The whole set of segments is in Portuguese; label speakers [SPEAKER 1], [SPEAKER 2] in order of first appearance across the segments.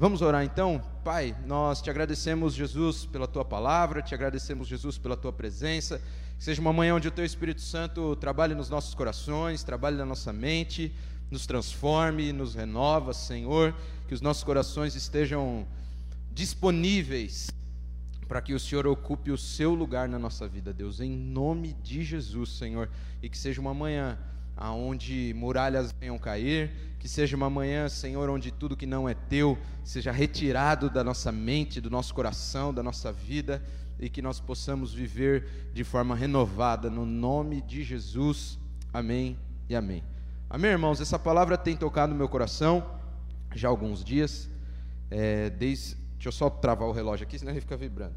[SPEAKER 1] Vamos orar então? Pai, nós te agradecemos, Jesus, pela tua palavra, te agradecemos, Jesus, pela tua presença. Que seja uma manhã onde o teu Espírito Santo trabalhe nos nossos corações, trabalhe na nossa mente, nos transforme, nos renova, Senhor. Que os nossos corações estejam disponíveis para que o Senhor ocupe o seu lugar na nossa vida, Deus, em nome de Jesus, Senhor. E que seja uma manhã aonde muralhas venham cair, que seja uma manhã, Senhor, onde tudo que não é teu seja retirado da nossa mente, do nosso coração, da nossa vida e que nós possamos viver de forma renovada no nome de Jesus. Amém e amém. Amém, irmãos. Essa palavra tem tocado no meu coração já há alguns dias. É, desde, deixa eu só travar o relógio aqui, senão ele fica vibrando.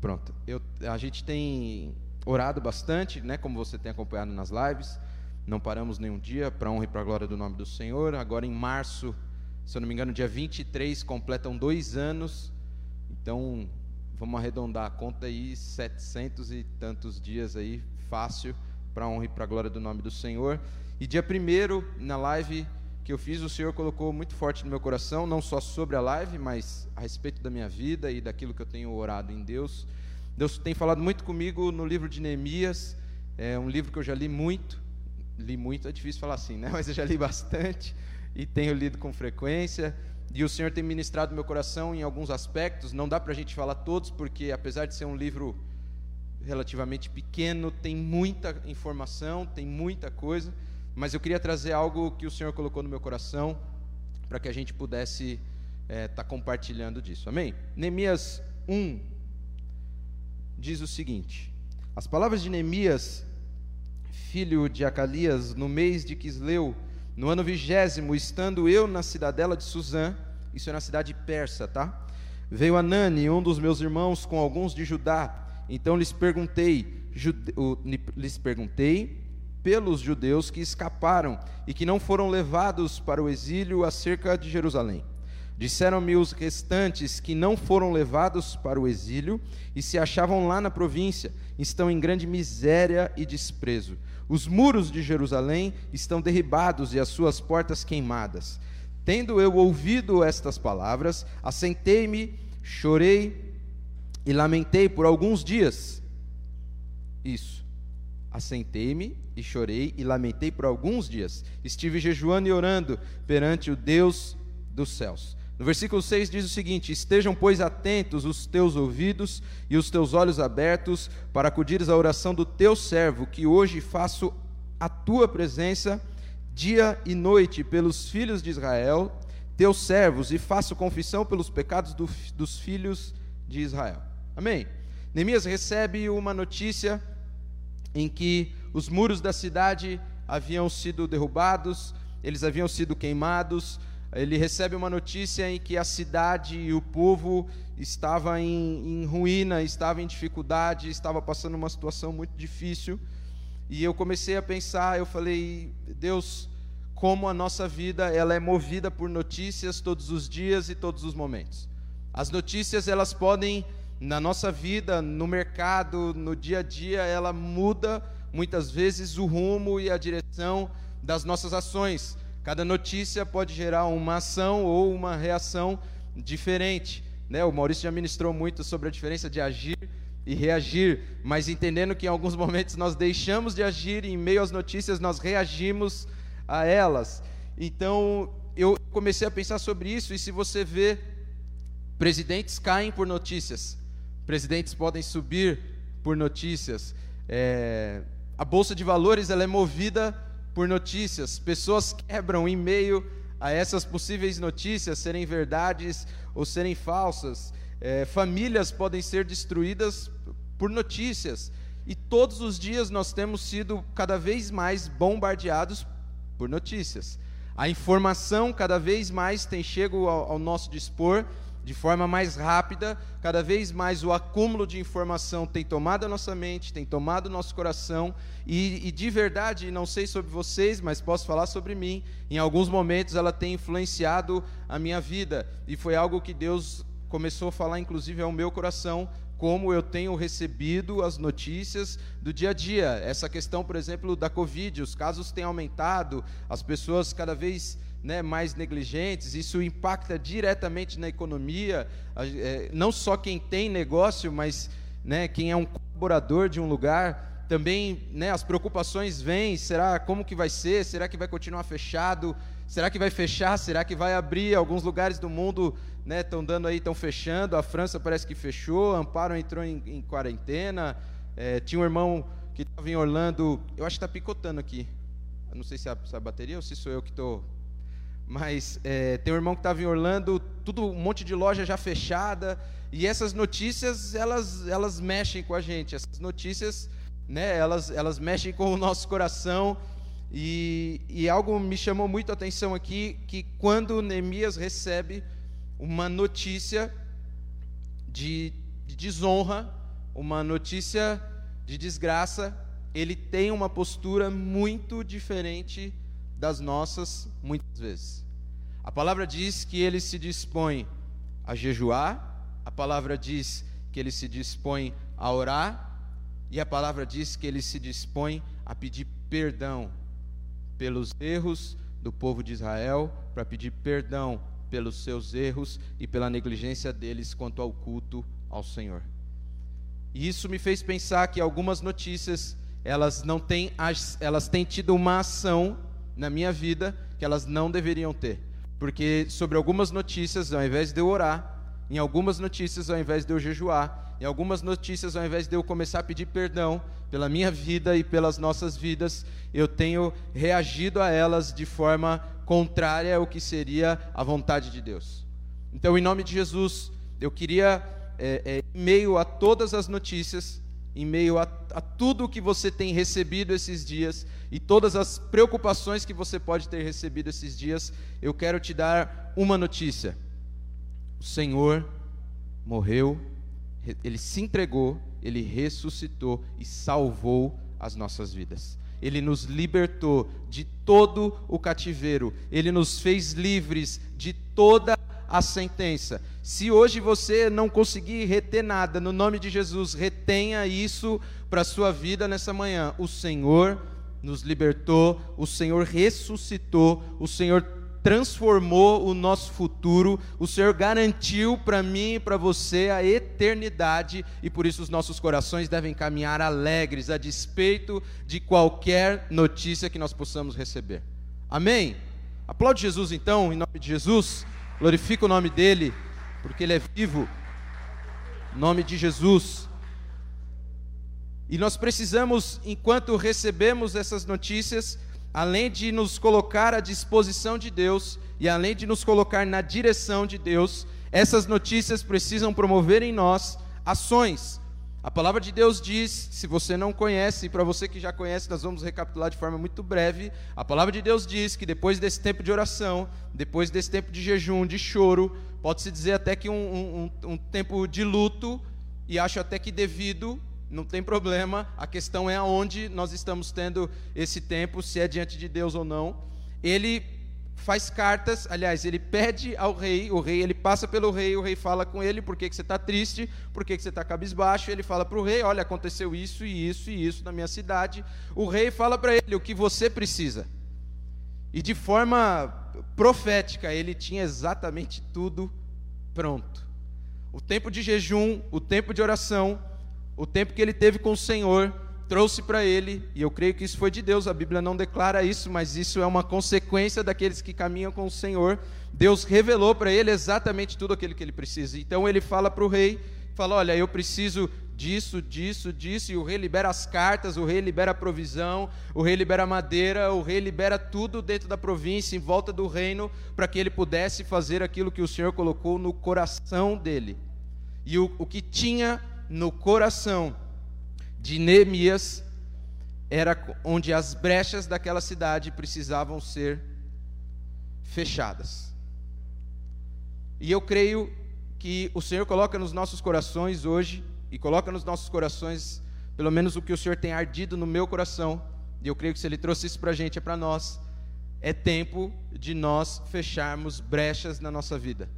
[SPEAKER 1] Pronto. Eu, a gente tem orado bastante, né, como você tem acompanhado nas lives. Não paramos nenhum dia para honra e para glória do nome do Senhor. Agora em março, se eu não me engano, dia 23, completam dois anos. Então, vamos arredondar a conta aí, setecentos e tantos dias aí, fácil, para honra e para glória do nome do Senhor. E dia primeiro, na live que eu fiz, o Senhor colocou muito forte no meu coração, não só sobre a live, mas a respeito da minha vida e daquilo que eu tenho orado em Deus. Deus tem falado muito comigo no livro de Neemias, é um livro que eu já li muito, li muito, é difícil falar assim, né? Mas eu já li bastante e tenho lido com frequência. E o Senhor tem ministrado meu coração em alguns aspectos. Não dá para a gente falar todos, porque apesar de ser um livro relativamente pequeno, tem muita informação, tem muita coisa. Mas eu queria trazer algo que o Senhor colocou no meu coração para que a gente pudesse estar é, tá compartilhando disso. Amém? Neemias 1, diz o seguinte: As palavras de Neemias, filho de Acalias, no mês de Quisleu, no ano vigésimo, estando eu na cidadela de Suzã, isso é na cidade persa, tá? Veio Anani, um dos meus irmãos, com alguns de Judá. Então lhes perguntei, jude, lhes perguntei pelos judeus que escaparam e que não foram levados para o exílio acerca de Jerusalém. Disseram-me os restantes que não foram levados para o exílio e se achavam lá na província, estão em grande miséria e desprezo. Os muros de Jerusalém estão derribados e as suas portas queimadas. Tendo eu ouvido estas palavras, assentei-me, chorei e lamentei por alguns dias. Isso. Assentei-me e chorei e lamentei por alguns dias. Estive jejuando e orando perante o Deus dos céus. No versículo 6 diz o seguinte: Estejam, pois, atentos os teus ouvidos e os teus olhos abertos, para acudires à oração do teu servo, que hoje faço a tua presença dia e noite pelos filhos de Israel, teus servos, e faço confissão pelos pecados do, dos filhos de Israel. Amém? Neemias recebe uma notícia em que os muros da cidade haviam sido derrubados, eles haviam sido queimados, ele recebe uma notícia em que a cidade e o povo estava em, em ruína, estava em dificuldade, estava passando uma situação muito difícil. E eu comecei a pensar, eu falei, Deus, como a nossa vida ela é movida por notícias todos os dias e todos os momentos. As notícias elas podem na nossa vida, no mercado, no dia a dia, ela muda muitas vezes o rumo e a direção das nossas ações. Cada notícia pode gerar uma ação ou uma reação diferente. Né? O Maurício já ministrou muito sobre a diferença de agir e reagir, mas entendendo que em alguns momentos nós deixamos de agir e em meio às notícias nós reagimos a elas. Então eu comecei a pensar sobre isso e se você vê presidentes caem por notícias, presidentes podem subir por notícias. É, a bolsa de valores ela é movida por notícias. Pessoas quebram em meio a essas possíveis notícias serem verdades ou serem falsas. É, famílias podem ser destruídas por notícias. E todos os dias nós temos sido cada vez mais bombardeados por notícias. A informação cada vez mais tem chego ao, ao nosso dispor de forma mais rápida, cada vez mais o acúmulo de informação tem tomado a nossa mente, tem tomado o nosso coração, e, e, de verdade, não sei sobre vocês, mas posso falar sobre mim, em alguns momentos ela tem influenciado a minha vida, e foi algo que Deus começou a falar, inclusive, ao meu coração, como eu tenho recebido as notícias do dia a dia. Essa questão, por exemplo, da Covid, os casos têm aumentado, as pessoas cada vez né, mais negligentes, isso impacta diretamente na economia, é, não só quem tem negócio, mas né, quem é um colaborador de um lugar, também né, as preocupações vêm, será como que vai ser, será que vai continuar fechado, será que vai fechar, será que vai abrir, alguns lugares do mundo estão né, dando aí, estão fechando, a França parece que fechou, Amparo entrou em, em quarentena, é, tinha um irmão que estava em Orlando, eu acho que está picotando aqui, não sei se é, a, se é a bateria ou se sou eu que estou mas é, tem um irmão que estava em Orlando, tudo um monte de loja já fechada, e essas notícias elas elas mexem com a gente. Essas notícias, né? Elas elas mexem com o nosso coração. E, e algo me chamou muito a atenção aqui que quando Neemias recebe uma notícia de, de desonra, uma notícia de desgraça, ele tem uma postura muito diferente das nossas, muitas vezes. A palavra diz que ele se dispõe a jejuar, a palavra diz que ele se dispõe a orar, e a palavra diz que ele se dispõe a pedir perdão pelos erros do povo de Israel, para pedir perdão pelos seus erros e pela negligência deles quanto ao culto ao Senhor. E isso me fez pensar que algumas notícias, elas não têm, elas têm tido uma ação na minha vida que elas não deveriam ter. Porque sobre algumas notícias, ao invés de eu orar, em algumas notícias, ao invés de eu jejuar, em algumas notícias, ao invés de eu começar a pedir perdão pela minha vida e pelas nossas vidas, eu tenho reagido a elas de forma contrária ao que seria a vontade de Deus. Então, em nome de Jesus, eu queria, é, é, em meio a todas as notícias, em meio a, a tudo o que você tem recebido esses dias e todas as preocupações que você pode ter recebido esses dias, eu quero te dar uma notícia. O Senhor morreu, ele se entregou, ele ressuscitou e salvou as nossas vidas. Ele nos libertou de todo o cativeiro, ele nos fez livres de toda a sentença. Se hoje você não conseguir reter nada, no nome de Jesus, retenha isso para a sua vida nessa manhã. O Senhor nos libertou, o Senhor ressuscitou, o Senhor transformou o nosso futuro, o Senhor garantiu para mim e para você a eternidade e por isso os nossos corações devem caminhar alegres a despeito de qualquer notícia que nós possamos receber. Amém? Aplaude Jesus então, em nome de Jesus. Glorifica o nome dele, porque ele é vivo. Em nome de Jesus. E nós precisamos, enquanto recebemos essas notícias, além de nos colocar à disposição de Deus e além de nos colocar na direção de Deus, essas notícias precisam promover em nós ações a palavra de Deus diz, se você não conhece, e para você que já conhece, nós vamos recapitular de forma muito breve. A palavra de Deus diz que depois desse tempo de oração, depois desse tempo de jejum, de choro, pode-se dizer até que um, um, um tempo de luto, e acho até que devido, não tem problema, a questão é aonde nós estamos tendo esse tempo, se é diante de Deus ou não. Ele faz cartas, aliás, ele pede ao rei, o rei, ele passa pelo rei, o rei fala com ele, por que, que você está triste, por que, que você está cabisbaixo, ele fala para o rei, olha, aconteceu isso e isso e isso na minha cidade, o rei fala para ele o que você precisa, e de forma profética, ele tinha exatamente tudo pronto, o tempo de jejum, o tempo de oração, o tempo que ele teve com o Senhor, trouxe para ele, e eu creio que isso foi de Deus, a Bíblia não declara isso, mas isso é uma consequência daqueles que caminham com o Senhor. Deus revelou para ele exatamente tudo aquilo que ele precisa. Então ele fala para o rei, fala: "Olha, eu preciso disso, disso, disso", e o rei libera as cartas, o rei libera a provisão, o rei libera a madeira, o rei libera tudo dentro da província, em volta do reino, para que ele pudesse fazer aquilo que o Senhor colocou no coração dele. E o, o que tinha no coração de Neemias era onde as brechas daquela cidade precisavam ser fechadas. E eu creio que o Senhor coloca nos nossos corações hoje, e coloca nos nossos corações, pelo menos o que o Senhor tem ardido no meu coração, e eu creio que se Ele trouxe isso para a gente, é para nós. É tempo de nós fecharmos brechas na nossa vida.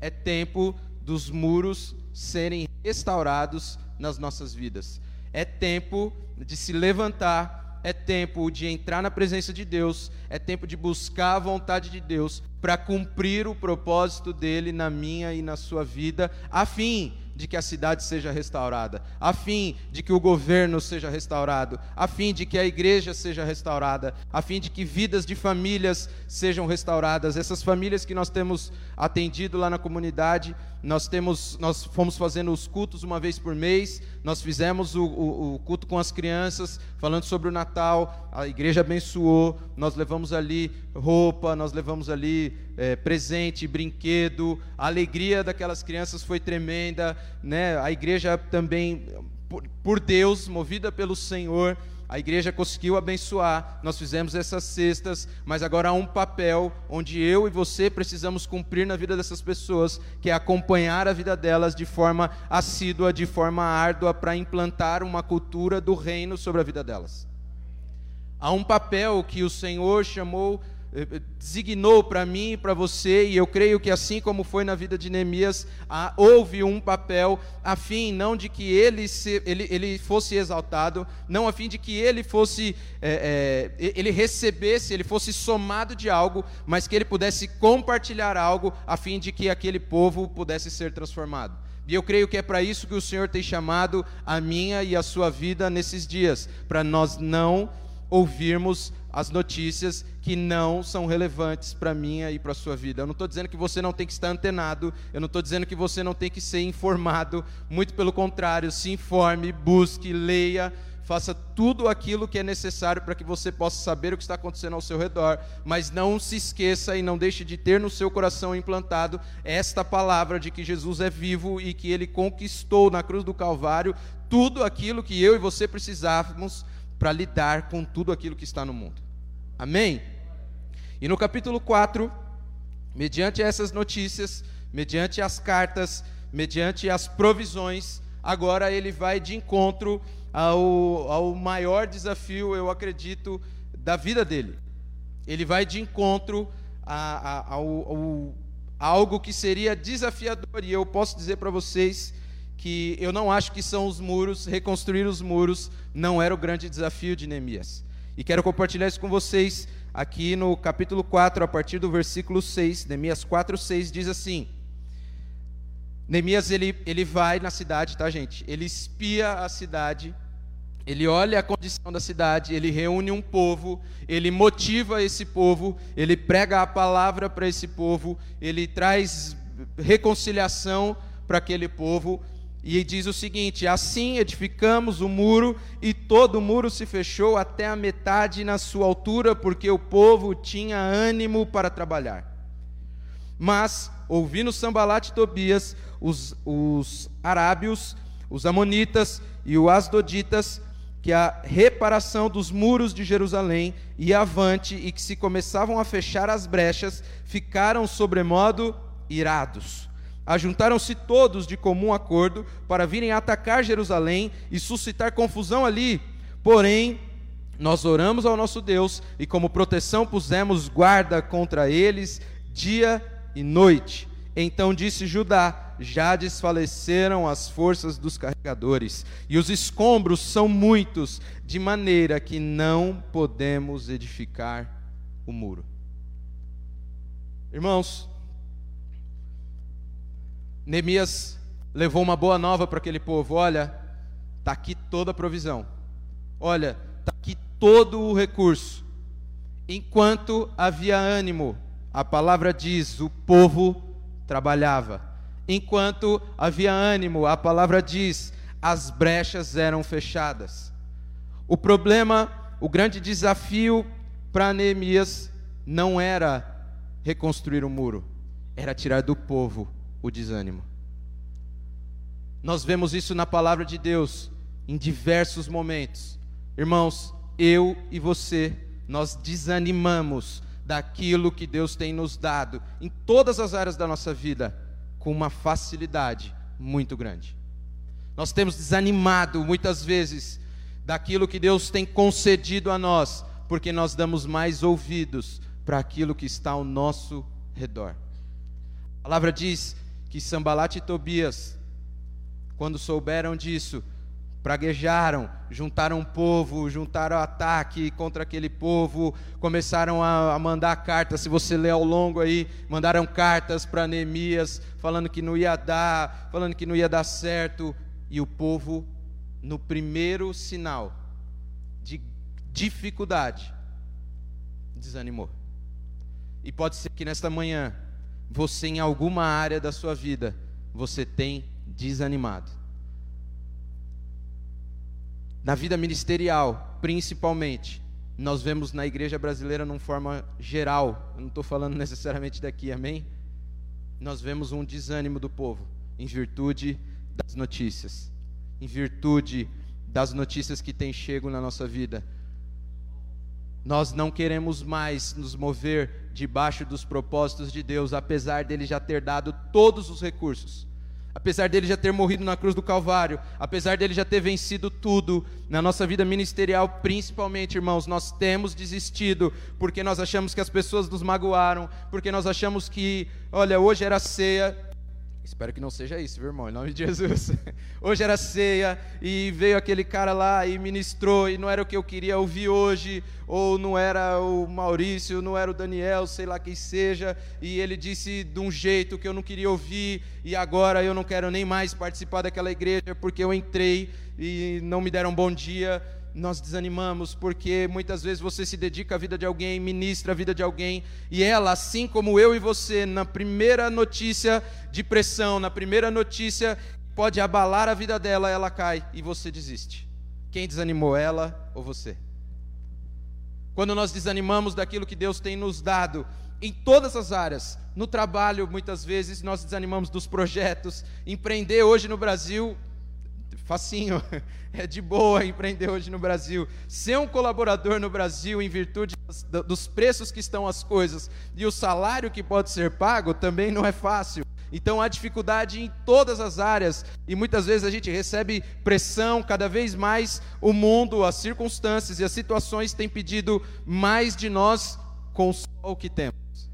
[SPEAKER 1] É tempo dos muros serem restaurados nas nossas vidas. É tempo de se levantar é tempo de entrar na presença de Deus, é tempo de buscar a vontade de Deus para cumprir o propósito dele na minha e na sua vida, a fim de que a cidade seja restaurada, a fim de que o governo seja restaurado, a fim de que a igreja seja restaurada, a fim de que vidas de famílias sejam restauradas. Essas famílias que nós temos atendido lá na comunidade, nós temos, nós fomos fazendo os cultos uma vez por mês, nós fizemos o, o, o culto com as crianças, falando sobre o Natal, a igreja abençoou, nós levamos ali roupa, nós levamos ali é, presente, brinquedo, a alegria daquelas crianças foi tremenda, né? A igreja também, por, por Deus, movida pelo Senhor, a igreja conseguiu abençoar, nós fizemos essas cestas, mas agora há um papel onde eu e você precisamos cumprir na vida dessas pessoas, que é acompanhar a vida delas de forma assídua, de forma árdua, para implantar uma cultura do reino sobre a vida delas. Há um papel que o Senhor chamou designou para mim e para você, e eu creio que assim como foi na vida de Neemias, houve um papel a fim não de que ele, se, ele, ele fosse exaltado, não a fim de que ele fosse, é, é, ele recebesse, ele fosse somado de algo, mas que ele pudesse compartilhar algo a fim de que aquele povo pudesse ser transformado. E eu creio que é para isso que o Senhor tem chamado a minha e a sua vida nesses dias, para nós não ouvirmos as notícias que não são relevantes para minha e para a sua vida. Eu não estou dizendo que você não tem que estar antenado, eu não estou dizendo que você não tem que ser informado, muito pelo contrário, se informe, busque, leia, faça tudo aquilo que é necessário para que você possa saber o que está acontecendo ao seu redor, mas não se esqueça e não deixe de ter no seu coração implantado esta palavra de que Jesus é vivo e que ele conquistou na cruz do Calvário tudo aquilo que eu e você precisávamos para lidar com tudo aquilo que está no mundo. Amém? E no capítulo 4, mediante essas notícias, mediante as cartas, mediante as provisões, agora ele vai de encontro ao, ao maior desafio, eu acredito, da vida dele. Ele vai de encontro a, a, ao, ao, a algo que seria desafiador, e eu posso dizer para vocês que eu não acho que são os muros, reconstruir os muros não era o grande desafio de Neemias. E quero compartilhar isso com vocês aqui no capítulo 4, a partir do versículo 6. Neemias 4, 6 diz assim: Neemias ele, ele vai na cidade, tá, gente? Ele espia a cidade, ele olha a condição da cidade, ele reúne um povo, ele motiva esse povo, ele prega a palavra para esse povo, ele traz reconciliação para aquele povo e diz o seguinte: Assim edificamos o muro, e todo o muro se fechou até a metade na sua altura, porque o povo tinha ânimo para trabalhar. Mas, ouvindo Sambalat e Tobias, os, os arábios, os amonitas e os asdoditas, que a reparação dos muros de Jerusalém ia avante e que se começavam a fechar as brechas, ficaram sobremodo irados Ajuntaram-se todos de comum acordo para virem atacar Jerusalém e suscitar confusão ali. Porém, nós oramos ao nosso Deus e, como proteção, pusemos guarda contra eles dia e noite. Então disse Judá: Já desfaleceram as forças dos carregadores, e os escombros são muitos, de maneira que não podemos edificar o muro. Irmãos, Neemias levou uma boa nova para aquele povo: olha, está aqui toda a provisão, olha, está aqui todo o recurso. Enquanto havia ânimo, a palavra diz: o povo trabalhava. Enquanto havia ânimo, a palavra diz: as brechas eram fechadas. O problema, o grande desafio para Neemias não era reconstruir o muro, era tirar do povo o desânimo. Nós vemos isso na palavra de Deus em diversos momentos. Irmãos, eu e você, nós desanimamos daquilo que Deus tem nos dado em todas as áreas da nossa vida com uma facilidade muito grande. Nós temos desanimado muitas vezes daquilo que Deus tem concedido a nós, porque nós damos mais ouvidos para aquilo que está ao nosso redor. A palavra diz que Sambalat e Tobias, quando souberam disso, praguejaram, juntaram um povo, juntaram ataque contra aquele povo, começaram a, a mandar cartas. Se você ler ao longo aí, mandaram cartas para Neemias, falando que não ia dar, falando que não ia dar certo. E o povo, no primeiro sinal de dificuldade, desanimou. E pode ser que nesta manhã, você em alguma área da sua vida, você tem desanimado na vida ministerial, principalmente, nós vemos na igreja brasileira, numa forma geral, eu não estou falando necessariamente daqui, amém? Nós vemos um desânimo do povo, em virtude das notícias, em virtude das notícias que têm chego na nossa vida. Nós não queremos mais nos mover debaixo dos propósitos de Deus, apesar dele já ter dado todos os recursos. Apesar dele já ter morrido na cruz do Calvário, apesar dele já ter vencido tudo, na nossa vida ministerial, principalmente, irmãos, nós temos desistido porque nós achamos que as pessoas nos magoaram, porque nós achamos que, olha, hoje era ceia, Espero que não seja isso, viu, irmão? Em nome de Jesus. Hoje era ceia e veio aquele cara lá e ministrou e não era o que eu queria ouvir hoje, ou não era o Maurício, não era o Daniel, sei lá quem seja, e ele disse de um jeito que eu não queria ouvir e agora eu não quero nem mais participar daquela igreja porque eu entrei e não me deram bom dia nós desanimamos porque muitas vezes você se dedica à vida de alguém, ministra a vida de alguém, e ela, assim como eu e você, na primeira notícia de pressão, na primeira notícia pode abalar a vida dela, ela cai e você desiste. Quem desanimou, ela ou você? Quando nós desanimamos daquilo que Deus tem nos dado, em todas as áreas, no trabalho, muitas vezes nós desanimamos dos projetos. Empreender hoje no Brasil facinho, é de boa empreender hoje no Brasil. Ser um colaborador no Brasil, em virtude dos preços que estão as coisas e o salário que pode ser pago, também não é fácil. Então há dificuldade em todas as áreas e muitas vezes a gente recebe pressão, cada vez mais o mundo, as circunstâncias e as situações têm pedido mais de nós com o que temos,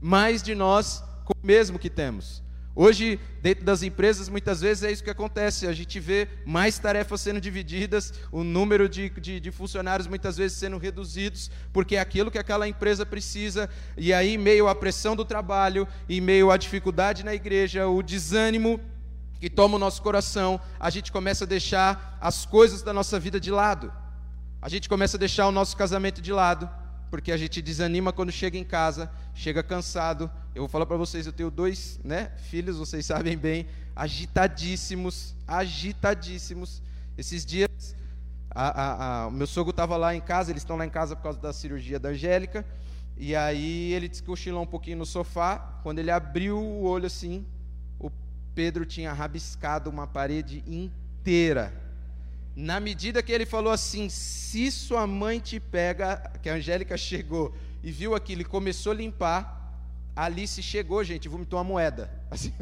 [SPEAKER 1] mais de nós com o mesmo que temos. Hoje, dentro das empresas, muitas vezes é isso que acontece. A gente vê mais tarefas sendo divididas, o número de, de, de, funcionários muitas vezes sendo reduzidos, porque é aquilo que aquela empresa precisa. E aí, meio à pressão do trabalho, e meio à dificuldade na igreja, o desânimo que toma o nosso coração, a gente começa a deixar as coisas da nossa vida de lado. A gente começa a deixar o nosso casamento de lado, porque a gente desanima quando chega em casa, chega cansado. Eu vou falar para vocês, eu tenho dois né, filhos, vocês sabem bem, agitadíssimos, agitadíssimos. Esses dias, a, a, a, meu sogro estava lá em casa, eles estão lá em casa por causa da cirurgia da Angélica, e aí ele cochilou um pouquinho no sofá, quando ele abriu o olho assim, o Pedro tinha rabiscado uma parede inteira na medida que ele falou assim: se sua mãe te pega, que a Angélica chegou e viu aquilo e começou a limpar, Alice chegou, gente, vomitou uma moeda. Assim,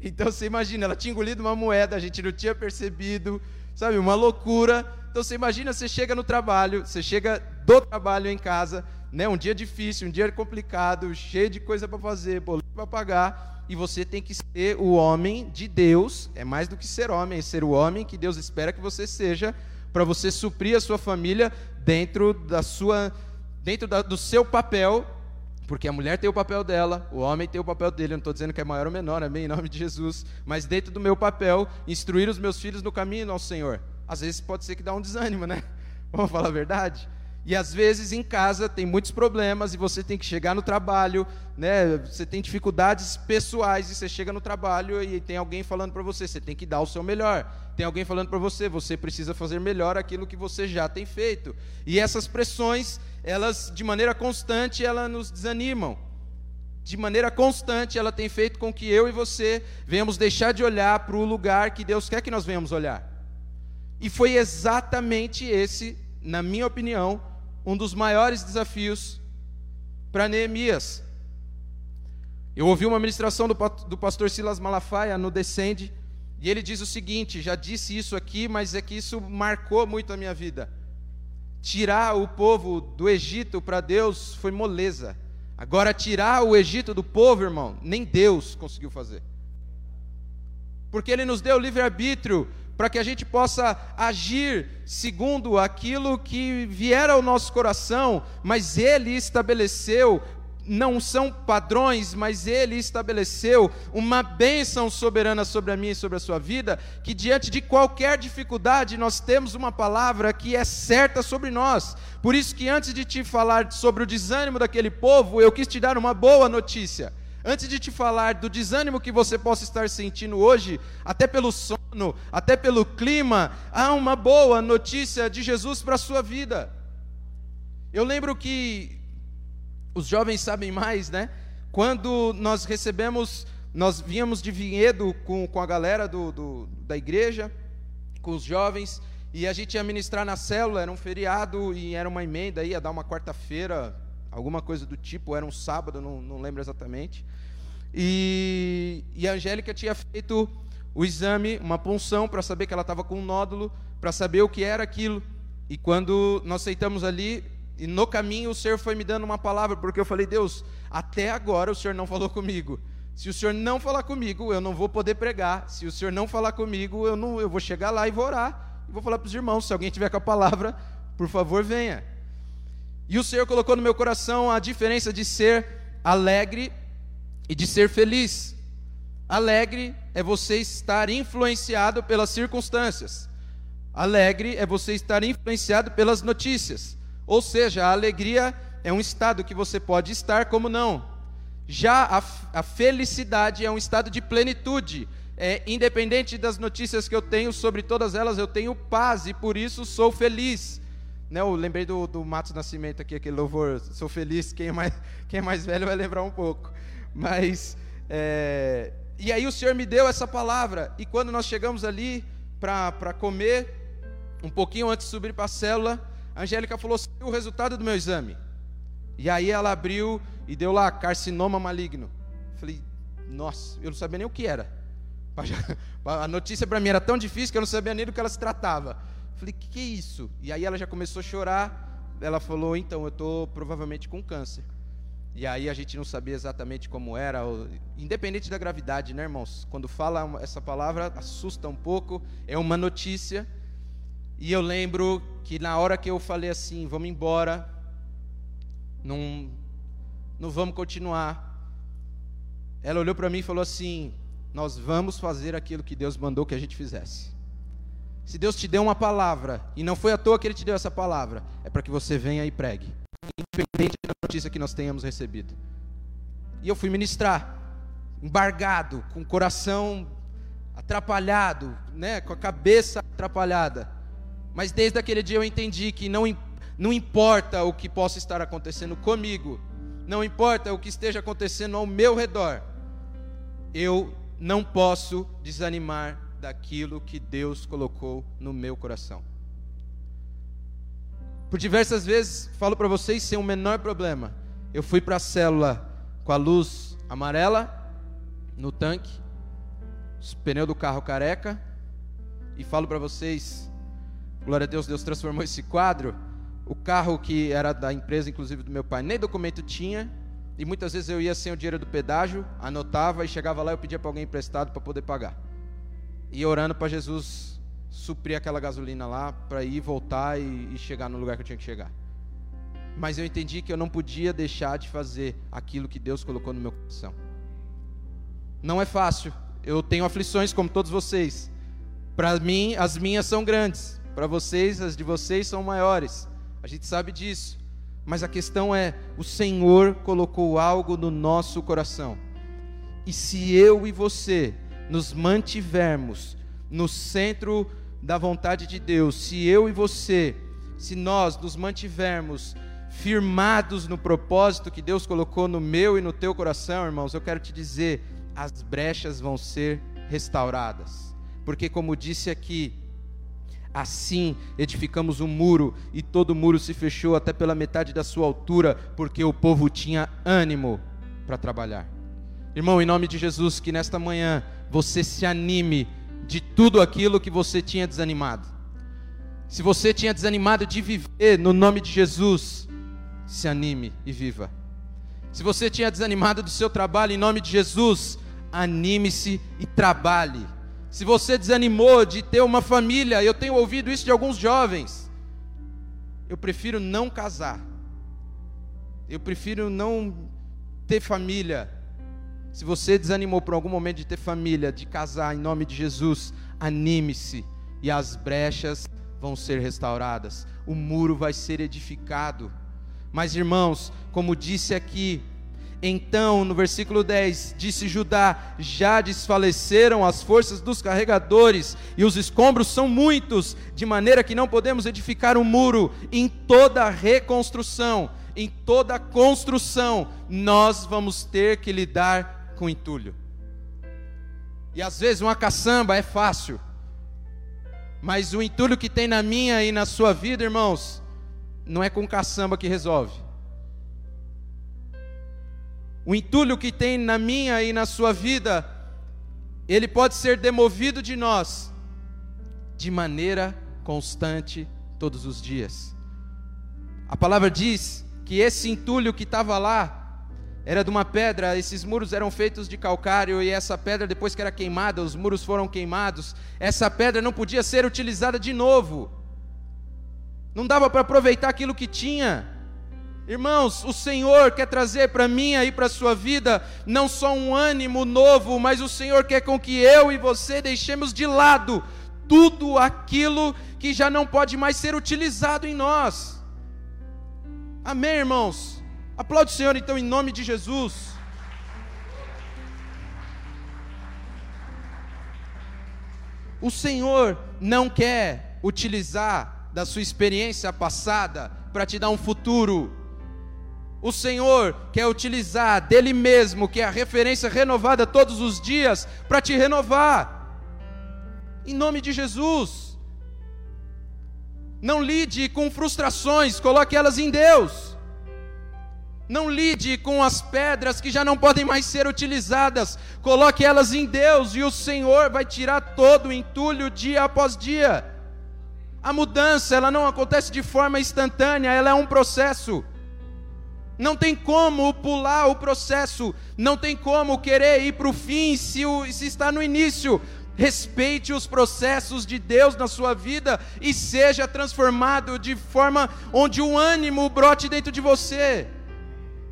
[SPEAKER 1] então você imagina, ela tinha engolido uma moeda, a gente não tinha percebido, sabe, uma loucura. Então você imagina, você chega no trabalho, você chega do trabalho em casa, né, um dia difícil, um dia complicado, cheio de coisa para fazer, boleto para pagar e você tem que ser o homem de Deus, é mais do que ser homem, é ser o homem que Deus espera que você seja, para você suprir a sua família dentro da sua dentro da, do seu papel, porque a mulher tem o papel dela, o homem tem o papel dele, eu não estou dizendo que é maior ou menor, amém, em nome de Jesus, mas dentro do meu papel, instruir os meus filhos no caminho ao Senhor. Às vezes pode ser que dá um desânimo, né? Vamos falar a verdade? E às vezes em casa tem muitos problemas e você tem que chegar no trabalho, né? Você tem dificuldades pessoais e você chega no trabalho e tem alguém falando para você, você tem que dar o seu melhor. Tem alguém falando para você, você precisa fazer melhor aquilo que você já tem feito. E essas pressões, elas de maneira constante, elas nos desanimam. De maneira constante, ela tem feito com que eu e você venhamos deixar de olhar para o lugar que Deus quer que nós venhamos olhar. E foi exatamente esse, na minha opinião, um dos maiores desafios para Neemias. Eu ouvi uma ministração do, do pastor Silas Malafaia no Descende, e ele diz o seguinte: já disse isso aqui, mas é que isso marcou muito a minha vida. Tirar o povo do Egito para Deus foi moleza. Agora, tirar o Egito do povo, irmão, nem Deus conseguiu fazer. Porque Ele nos deu livre-arbítrio para que a gente possa agir segundo aquilo que vier ao nosso coração, mas Ele estabeleceu não são padrões, mas Ele estabeleceu uma bênção soberana sobre a minha e sobre a sua vida, que diante de qualquer dificuldade nós temos uma palavra que é certa sobre nós. Por isso que antes de te falar sobre o desânimo daquele povo, eu quis te dar uma boa notícia. Antes de te falar do desânimo que você possa estar sentindo hoje, até pelo sono, até pelo clima, há uma boa notícia de Jesus para a sua vida. Eu lembro que os jovens sabem mais, né? Quando nós recebemos, nós víamos de Vinhedo com, com a galera do, do, da igreja, com os jovens, e a gente ia ministrar na célula, era um feriado e era uma emenda, ia dar uma quarta-feira, alguma coisa do tipo, era um sábado, não, não lembro exatamente. E, e a Angélica tinha feito o exame, uma punção, para saber que ela estava com um nódulo, para saber o que era aquilo. E quando nós aceitamos ali, e no caminho o Senhor foi me dando uma palavra, porque eu falei, Deus, até agora o Senhor não falou comigo. Se o Senhor não falar comigo, eu não vou poder pregar. Se o Senhor não falar comigo, eu não, eu vou chegar lá e vou orar. E vou falar para os irmãos, se alguém tiver com a palavra, por favor, venha. E o Senhor colocou no meu coração a diferença de ser alegre e de ser feliz. Alegre é você estar influenciado pelas circunstâncias. Alegre é você estar influenciado pelas notícias. Ou seja, a alegria é um estado que você pode estar como não. Já a, a felicidade é um estado de plenitude. É, independente das notícias que eu tenho, sobre todas elas eu tenho paz e por isso sou feliz. Né, eu lembrei do, do Matos Nascimento aqui, aquele louvor, sou feliz, quem é mais, quem é mais velho vai lembrar um pouco. Mas, é, e aí o Senhor me deu essa palavra, e quando nós chegamos ali para comer, um pouquinho antes de subir para a célula, a Angélica falou: o resultado do meu exame. E aí ela abriu e deu lá carcinoma maligno. Falei, nossa, eu não sabia nem o que era. A notícia para mim era tão difícil que eu não sabia nem do que ela se tratava. Falei, que que é isso? E aí ela já começou a chorar. Ela falou, então, eu estou provavelmente com câncer. E aí a gente não sabia exatamente como era, independente da gravidade, né, irmãos? Quando fala essa palavra, assusta um pouco, é uma notícia. E eu lembro que na hora que eu falei assim, vamos embora, não, não vamos continuar. Ela olhou para mim e falou assim: Nós vamos fazer aquilo que Deus mandou que a gente fizesse. Se Deus te deu uma palavra, e não foi à toa que Ele te deu essa palavra, é para que você venha e pregue, independente da notícia que nós tenhamos recebido. E eu fui ministrar, embargado, com o coração atrapalhado, né, com a cabeça atrapalhada. Mas desde aquele dia eu entendi que não, não importa o que possa estar acontecendo comigo, não importa o que esteja acontecendo ao meu redor, eu não posso desanimar daquilo que Deus colocou no meu coração. Por diversas vezes, falo para vocês sem o menor problema. Eu fui para a célula com a luz amarela no tanque, pneu do carro careca, e falo para vocês, Glória a Deus, Deus transformou esse quadro. O carro que era da empresa, inclusive do meu pai, nem documento tinha. E muitas vezes eu ia sem o dinheiro do pedágio, anotava e chegava lá e eu pedia para alguém emprestado para poder pagar. E orando para Jesus suprir aquela gasolina lá para ir voltar e, e chegar no lugar que eu tinha que chegar. Mas eu entendi que eu não podia deixar de fazer aquilo que Deus colocou no meu coração. Não é fácil. Eu tenho aflições como todos vocês. Para mim, as minhas são grandes. Para vocês, as de vocês são maiores. A gente sabe disso. Mas a questão é: o Senhor colocou algo no nosso coração. E se eu e você nos mantivermos no centro da vontade de Deus, se eu e você, se nós nos mantivermos firmados no propósito que Deus colocou no meu e no teu coração, irmãos, eu quero te dizer, as brechas vão ser restauradas. Porque como disse aqui, Assim edificamos um muro, e todo o muro se fechou até pela metade da sua altura, porque o povo tinha ânimo para trabalhar. Irmão, em nome de Jesus, que nesta manhã você se anime de tudo aquilo que você tinha desanimado. Se você tinha desanimado de viver, no nome de Jesus, se anime e viva. Se você tinha desanimado do seu trabalho, em nome de Jesus, anime-se e trabalhe. Se você desanimou de ter uma família, eu tenho ouvido isso de alguns jovens. Eu prefiro não casar. Eu prefiro não ter família. Se você desanimou por algum momento de ter família, de casar, em nome de Jesus, anime-se e as brechas vão ser restauradas, o muro vai ser edificado. Mas irmãos, como disse aqui, então, no versículo 10, disse Judá: Já desfaleceram as forças dos carregadores, e os escombros são muitos, de maneira que não podemos edificar um muro. Em toda reconstrução, em toda construção, nós vamos ter que lidar com entulho. E às vezes uma caçamba é fácil, mas o entulho que tem na minha e na sua vida, irmãos, não é com caçamba que resolve. O entulho que tem na minha e na sua vida, ele pode ser demovido de nós de maneira constante todos os dias. A palavra diz que esse entulho que estava lá era de uma pedra, esses muros eram feitos de calcário e essa pedra depois que era queimada, os muros foram queimados, essa pedra não podia ser utilizada de novo. Não dava para aproveitar aquilo que tinha. Irmãos, o Senhor quer trazer para mim e para a sua vida não só um ânimo novo, mas o Senhor quer com que eu e você deixemos de lado tudo aquilo que já não pode mais ser utilizado em nós. Amém, irmãos? Aplaude o Senhor então em nome de Jesus. O Senhor não quer utilizar da sua experiência passada para te dar um futuro o Senhor quer utilizar dele mesmo, que é a referência renovada todos os dias, para te renovar. Em nome de Jesus. Não lide com frustrações, coloque elas em Deus. Não lide com as pedras que já não podem mais ser utilizadas, coloque elas em Deus e o Senhor vai tirar todo o entulho dia após dia. A mudança, ela não acontece de forma instantânea, ela é um processo. Não tem como pular o processo, não tem como querer ir para o fim se, se está no início. Respeite os processos de Deus na sua vida e seja transformado de forma onde o ânimo brote dentro de você.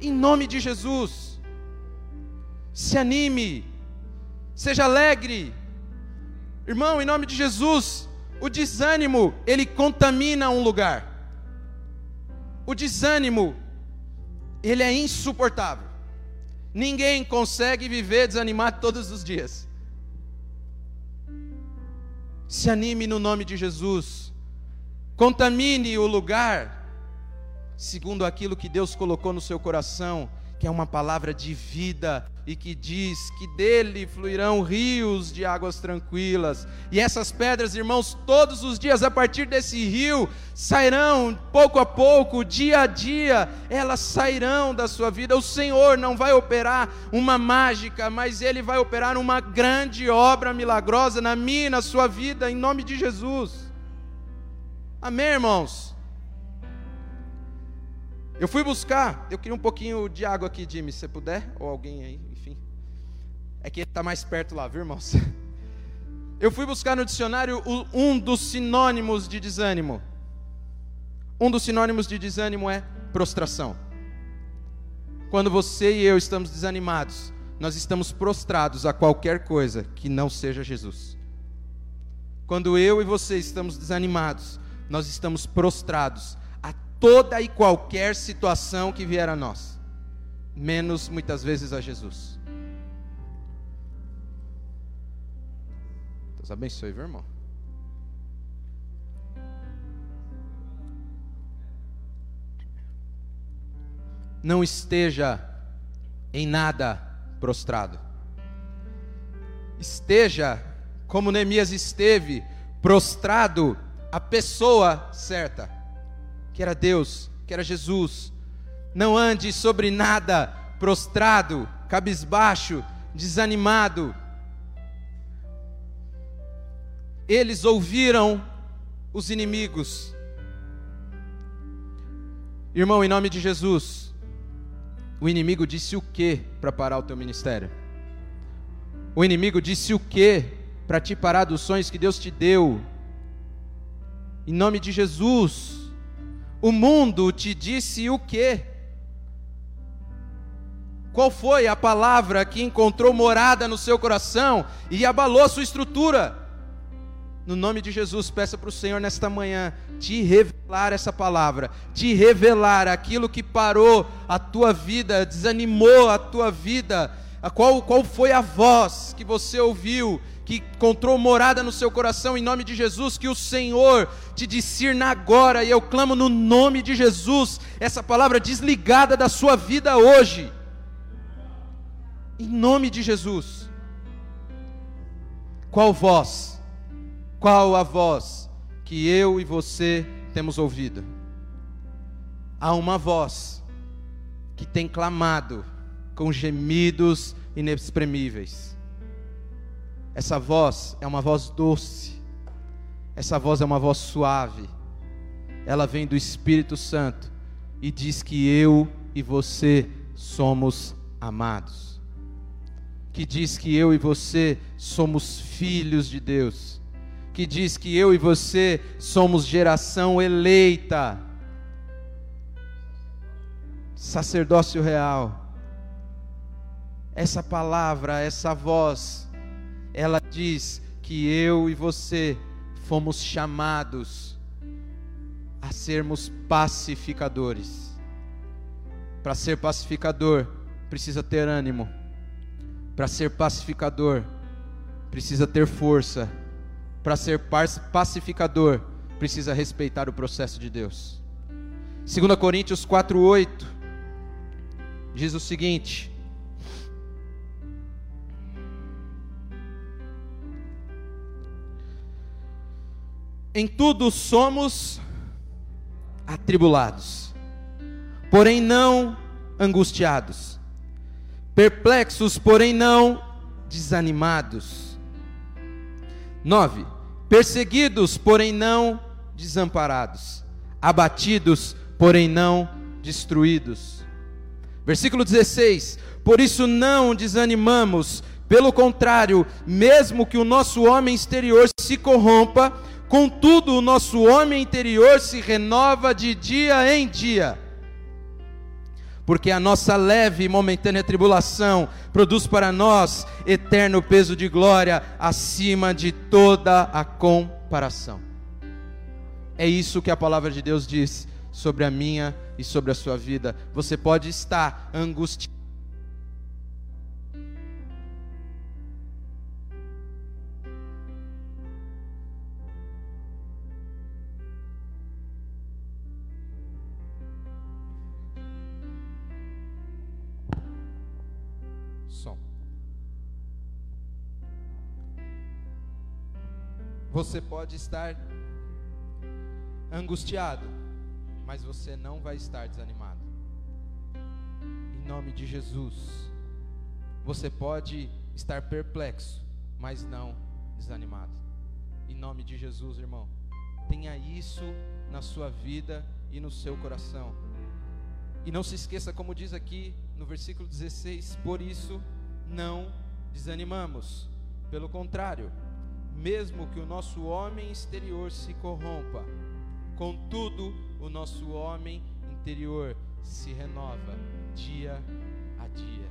[SPEAKER 1] Em nome de Jesus. Se anime, seja alegre. Irmão, em nome de Jesus, o desânimo, ele contamina um lugar. O desânimo, ele é insuportável. Ninguém consegue viver desanimado todos os dias. Se anime no nome de Jesus. Contamine o lugar segundo aquilo que Deus colocou no seu coração que é uma palavra de vida e que diz que dele fluirão rios de águas tranquilas. E essas pedras, irmãos, todos os dias a partir desse rio sairão pouco a pouco, dia a dia, elas sairão da sua vida. O Senhor não vai operar uma mágica, mas ele vai operar uma grande obra milagrosa na minha na sua vida em nome de Jesus. Amém, irmãos. Eu fui buscar, eu queria um pouquinho de água aqui, Jimmy, se puder, ou alguém aí, enfim. É que está mais perto lá, viu, irmãos? Eu fui buscar no dicionário um dos sinônimos de desânimo. Um dos sinônimos de desânimo é prostração. Quando você e eu estamos desanimados, nós estamos prostrados a qualquer coisa que não seja Jesus. Quando eu e você estamos desanimados, nós estamos prostrados toda e qualquer situação que vier a nós, menos muitas vezes a Jesus. Deus abençoe, meu irmão. Não esteja em nada prostrado. Esteja como Neemias esteve, prostrado a pessoa certa que era Deus, que era Jesus. Não ande sobre nada prostrado, cabisbaixo, desanimado. Eles ouviram os inimigos. Irmão, em nome de Jesus, o inimigo disse o que para parar o teu ministério? O inimigo disse o que para te parar dos sonhos que Deus te deu. Em nome de Jesus. O mundo te disse o quê? Qual foi a palavra que encontrou morada no seu coração e abalou sua estrutura? No nome de Jesus, peça para o Senhor nesta manhã te revelar essa palavra, te revelar aquilo que parou a tua vida, desanimou a tua vida, a qual, qual foi a voz que você ouviu, que encontrou morada no seu coração, em nome de Jesus, que o Senhor te discirna agora, e eu clamo no nome de Jesus, essa palavra desligada da sua vida hoje, em nome de Jesus. Qual voz? Qual a voz que eu e você temos ouvido? Há uma voz que tem clamado com gemidos inexprimíveis. Essa voz é uma voz doce. Essa voz é uma voz suave. Ela vem do Espírito Santo e diz que eu e você somos amados. Que diz que eu e você somos filhos de Deus que diz que eu e você somos geração eleita, sacerdócio real. Essa palavra, essa voz, ela diz que eu e você fomos chamados a sermos pacificadores. Para ser pacificador, precisa ter ânimo. Para ser pacificador, precisa ter força para ser pacificador, precisa respeitar o processo de Deus. 2 Coríntios 4:8 diz o seguinte: Em tudo somos atribulados, porém não angustiados, perplexos, porém não desanimados. 9. Perseguidos, porém não desamparados, abatidos, porém não destruídos. Versículo 16: Por isso não desanimamos, pelo contrário, mesmo que o nosso homem exterior se corrompa, contudo o nosso homem interior se renova de dia em dia porque a nossa leve e momentânea tribulação produz para nós eterno peso de glória acima de toda a comparação. É isso que a palavra de Deus diz sobre a minha e sobre a sua vida. Você pode estar angustiado Você pode estar angustiado, mas você não vai estar desanimado. Em nome de Jesus. Você pode estar perplexo, mas não desanimado. Em nome de Jesus, irmão. Tenha isso na sua vida e no seu coração. E não se esqueça, como diz aqui no versículo 16: por isso não desanimamos. Pelo contrário, mesmo que o nosso homem exterior se corrompa, contudo, o nosso homem interior se renova dia a dia.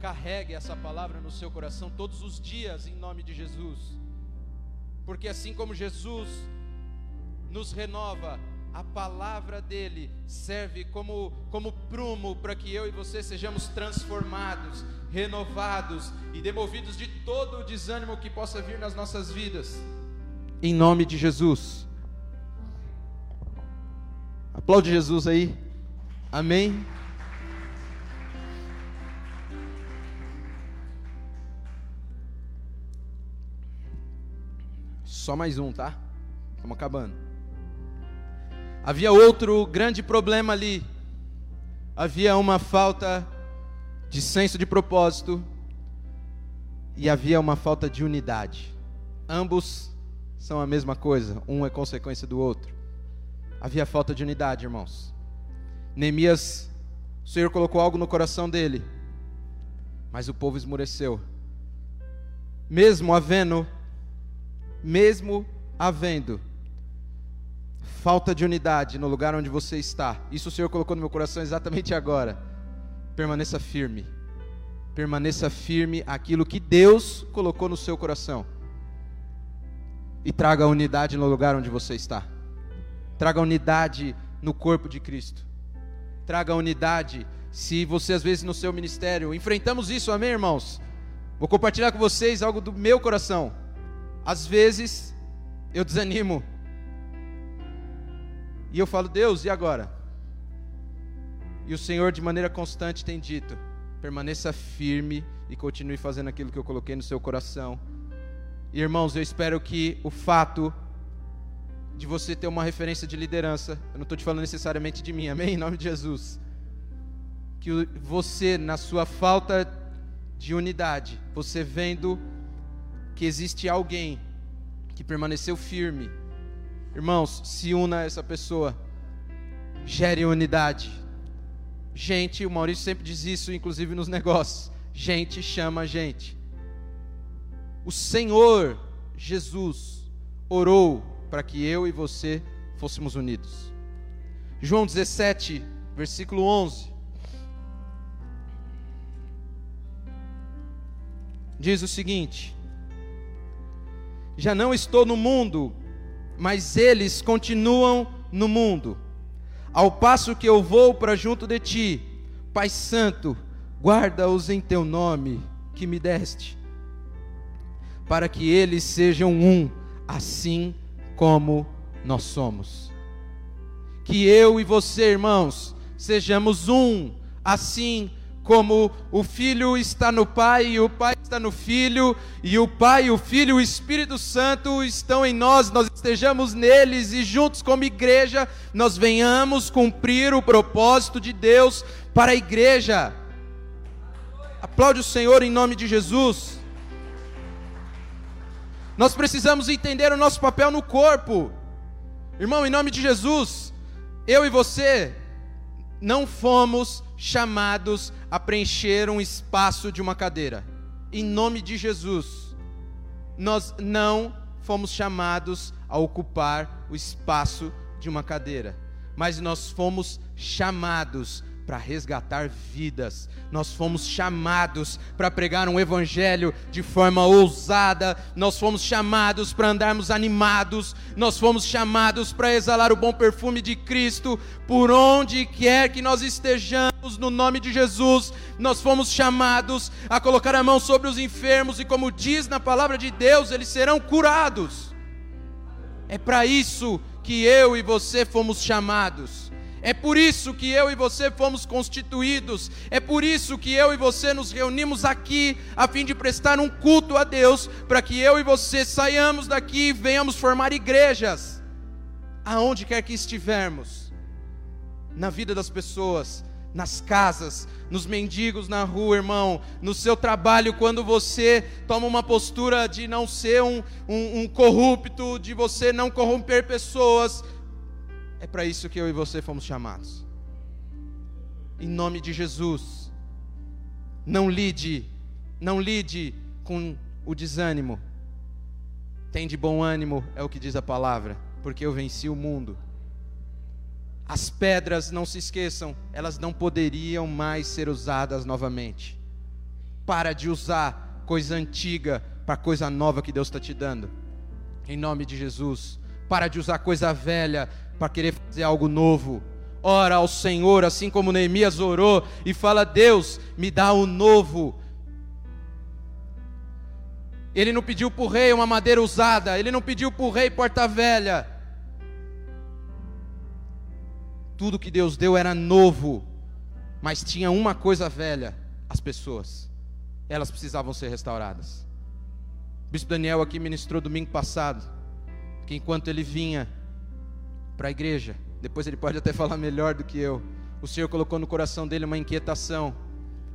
[SPEAKER 1] Carregue essa palavra no seu coração todos os dias, em nome de Jesus, porque assim como Jesus nos renova, a palavra dele serve como, como prumo para que eu e você sejamos transformados, renovados e demovidos de todo o desânimo que possa vir nas nossas vidas. Em nome de Jesus. Aplaude Jesus aí. Amém. Só mais um, tá? Estamos acabando. Havia outro grande problema ali. Havia uma falta de senso de propósito e havia uma falta de unidade. Ambos são a mesma coisa, um é consequência do outro. Havia falta de unidade, irmãos. Neemias, o Senhor colocou algo no coração dele, mas o povo esmureceu. mesmo havendo, mesmo havendo falta de unidade no lugar onde você está, isso o Senhor colocou no meu coração exatamente agora. Permaneça firme, permaneça firme aquilo que Deus colocou no seu coração e traga unidade no lugar onde você está. Traga unidade no corpo de Cristo. Traga unidade se você às vezes no seu ministério enfrentamos isso, amém, irmãos? Vou compartilhar com vocês algo do meu coração. Às vezes eu desanimo. E eu falo, Deus, e agora? E o Senhor, de maneira constante, tem dito: permaneça firme e continue fazendo aquilo que eu coloquei no seu coração. E, irmãos, eu espero que o fato de você ter uma referência de liderança, eu não estou te falando necessariamente de mim, amém? Em nome de Jesus. Que você, na sua falta de unidade, você vendo que existe alguém que permaneceu firme, irmãos, se una a essa pessoa, gere unidade. Gente, o Maurício sempre diz isso, inclusive nos negócios: gente chama gente. O Senhor Jesus orou para que eu e você fôssemos unidos. João 17, versículo 11. diz o seguinte: Já não estou no mundo, mas eles continuam no mundo. Ao passo que eu vou para junto de ti, Pai Santo, guarda-os em teu nome que me deste, para que eles sejam um, assim como nós somos. Que eu e você, irmãos, sejamos um, assim como o Filho está no Pai e o Pai está no Filho, e o Pai, o Filho e o Espírito Santo estão em nós, nós estejamos neles e juntos como igreja, nós venhamos cumprir o propósito de Deus para a igreja. Aplaude o Senhor em nome de Jesus. Nós precisamos entender o nosso papel no corpo. Irmão, em nome de Jesus, eu e você não fomos chamados a preencher um espaço de uma cadeira. Em nome de Jesus, nós não fomos chamados a ocupar o espaço de uma cadeira, mas nós fomos chamados para resgatar vidas. Nós fomos chamados para pregar um evangelho de forma ousada. Nós fomos chamados para andarmos animados. Nós fomos chamados para exalar o bom perfume de Cristo por onde quer que nós estejamos no nome de Jesus. Nós fomos chamados a colocar a mão sobre os enfermos e como diz na palavra de Deus, eles serão curados. É para isso que eu e você fomos chamados. É por isso que eu e você fomos constituídos. É por isso que eu e você nos reunimos aqui a fim de prestar um culto a Deus, para que eu e você saiamos daqui e venhamos formar igrejas aonde quer que estivermos. Na vida das pessoas, nas casas, nos mendigos na rua, irmão, no seu trabalho, quando você toma uma postura de não ser um, um, um corrupto, de você não corromper pessoas, é para isso que eu e você fomos chamados. Em nome de Jesus. Não lide, não lide com o desânimo. Tem de bom ânimo, é o que diz a palavra, porque eu venci o mundo. As pedras, não se esqueçam, elas não poderiam mais ser usadas novamente. Para de usar coisa antiga para coisa nova que Deus está te dando. Em nome de Jesus. Para de usar coisa velha para querer fazer algo novo. Ora ao Senhor, assim como Neemias orou, e fala: Deus, me dá o um novo. Ele não pediu para o rei uma madeira usada, ele não pediu para o rei porta velha. Tudo que Deus deu era novo, mas tinha uma coisa velha: as pessoas. Elas precisavam ser restauradas. O bispo Daniel aqui ministrou domingo passado, que enquanto ele vinha para a igreja. Depois ele pode até falar melhor do que eu. O Senhor colocou no coração dele uma inquietação